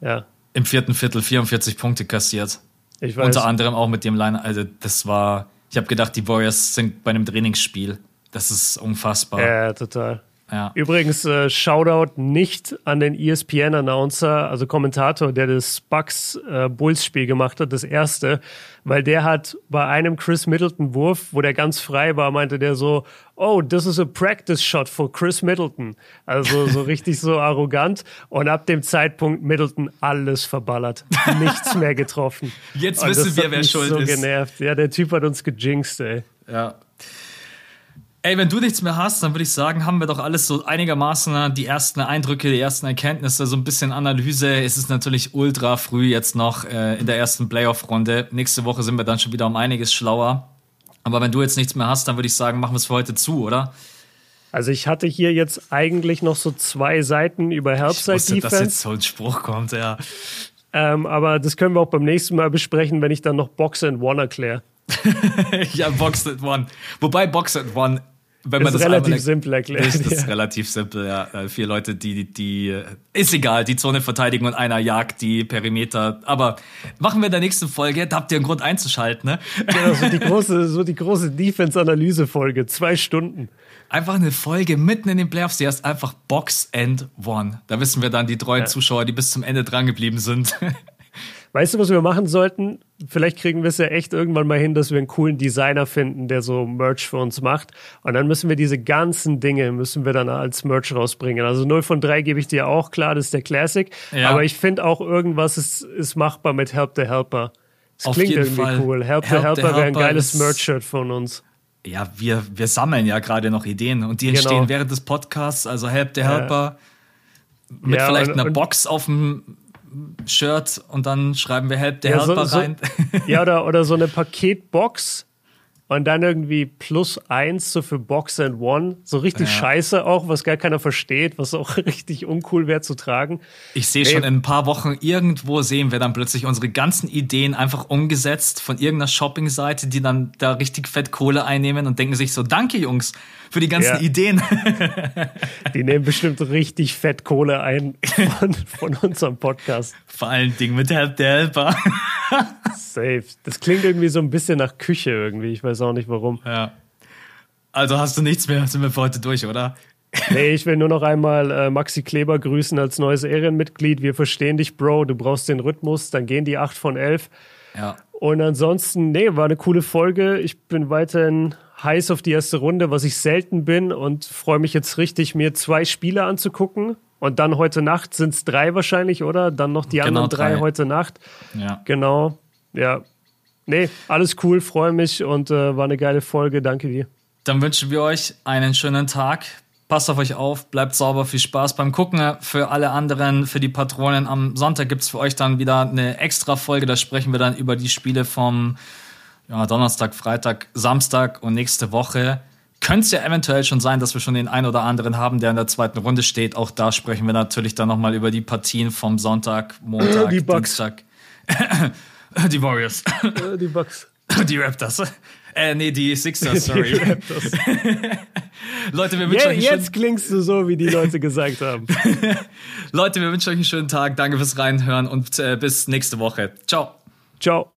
ja. im vierten Viertel 44 Punkte kassiert. Ich weiß. Unter anderem auch mit dem Line, also das war, ich habe gedacht, die Warriors sind bei einem Trainingsspiel. Das ist unfassbar. Ja, total. Ja. Übrigens, äh, Shoutout nicht an den ESPN-Announcer, also Kommentator, der das Bucks-Bulls-Spiel äh, gemacht hat, das erste, weil der hat bei einem Chris Middleton-Wurf, wo der ganz frei war, meinte der so, oh, this is a practice shot for Chris Middleton. Also so richtig so arrogant. Und ab dem Zeitpunkt Middleton alles verballert. Nichts mehr getroffen. Jetzt wissen wir, wer schuld so ist. genervt. Ja, der Typ hat uns gejinxt, ey. Ja. Ey, wenn du nichts mehr hast, dann würde ich sagen, haben wir doch alles so einigermaßen die ersten Eindrücke, die ersten Erkenntnisse, so ein bisschen Analyse. Es ist natürlich ultra früh jetzt noch äh, in der ersten Playoff-Runde. Nächste Woche sind wir dann schon wieder um einiges schlauer. Aber wenn du jetzt nichts mehr hast, dann würde ich sagen, machen wir es für heute zu, oder? Also ich hatte hier jetzt eigentlich noch so zwei Seiten über Herbstside Defense. Ich wusste, dass jetzt so ein Spruch kommt, ja. Ähm, aber das können wir auch beim nächsten Mal besprechen, wenn ich dann noch Box and One erkläre. ja, Box and One. Wobei Box and One wenn man das, das relativ simpel erklärt. Ist das ja. relativ simpel, ja. Äh, vier Leute, die, die, die, ist egal, die Zone verteidigen und einer jagt die Perimeter. Aber machen wir in der nächsten Folge, da habt ihr einen Grund einzuschalten, ne? Genau, so die große, so die große Defense-Analyse-Folge, zwei Stunden. Einfach eine Folge mitten in den Playoffs, die heißt einfach Box and One. Da wissen wir dann die treuen ja. Zuschauer, die bis zum Ende dran geblieben sind. Weißt du, was wir machen sollten? Vielleicht kriegen wir es ja echt irgendwann mal hin, dass wir einen coolen Designer finden, der so Merch für uns macht. Und dann müssen wir diese ganzen Dinge, müssen wir dann als Merch rausbringen. Also 0 von 3 gebe ich dir auch, klar, das ist der Classic. Ja. Aber ich finde auch irgendwas ist, ist machbar mit Help the Helper. Das klingt irgendwie Fall. cool. Help, Help the Helper, wäre ein geiles Merch-Shirt von uns. Ja, wir, wir sammeln ja gerade noch Ideen und die entstehen genau. während des Podcasts. Also Help the Helper. Ja. Mit ja, vielleicht und, einer Box auf dem Shirt und dann schreiben wir Help der ja, Helper so, rein. So, ja, oder, oder so eine Paketbox und dann irgendwie plus eins so für Box and One. So richtig ja. scheiße auch, was gar keiner versteht, was auch richtig uncool wäre zu tragen. Ich sehe schon in ein paar Wochen irgendwo sehen wir dann plötzlich unsere ganzen Ideen einfach umgesetzt von irgendeiner Shoppingseite, die dann da richtig fett Kohle einnehmen und denken sich so, danke Jungs für die ganzen ja. Ideen. Die nehmen bestimmt richtig fett Kohle ein von, von unserem Podcast. Vor allen Dingen mit Help der Helper. Safe. Das klingt irgendwie so ein bisschen nach Küche irgendwie. Ich weiß auch nicht warum. Ja. Also hast du nichts mehr, sind wir für heute durch, oder? Nee, ich will nur noch einmal äh, Maxi Kleber grüßen als neues Ehrenmitglied. Wir verstehen dich, Bro. Du brauchst den Rhythmus. Dann gehen die 8 von 11. Ja. Und ansonsten, nee, war eine coole Folge. Ich bin weiterhin heiß auf die erste Runde, was ich selten bin und freue mich jetzt richtig, mir zwei Spiele anzugucken. Und dann heute Nacht sind es drei wahrscheinlich, oder? Dann noch die genau anderen drei. drei heute Nacht. Ja. Genau. Ja. Nee, alles cool, freue mich und äh, war eine geile Folge. Danke dir. Dann wünschen wir euch einen schönen Tag. Passt auf euch auf, bleibt sauber, viel Spaß beim Gucken. Für alle anderen, für die Patronen, am Sonntag gibt es für euch dann wieder eine extra Folge. Da sprechen wir dann über die Spiele vom ja, Donnerstag, Freitag, Samstag und nächste Woche. Könnte es ja eventuell schon sein, dass wir schon den einen oder anderen haben, der in der zweiten Runde steht. Auch da sprechen wir natürlich dann nochmal über die Partien vom Sonntag, Montag, die Dienstag. die Warriors. die Bucks. Die Raptors. Äh, nee, die Sixers, sorry. Leute, wir wünschen yeah, euch Jetzt klingst du so, wie die Leute gesagt haben. Leute, wir wünschen euch einen schönen Tag. Danke fürs Reinhören und äh, bis nächste Woche. Ciao. Ciao.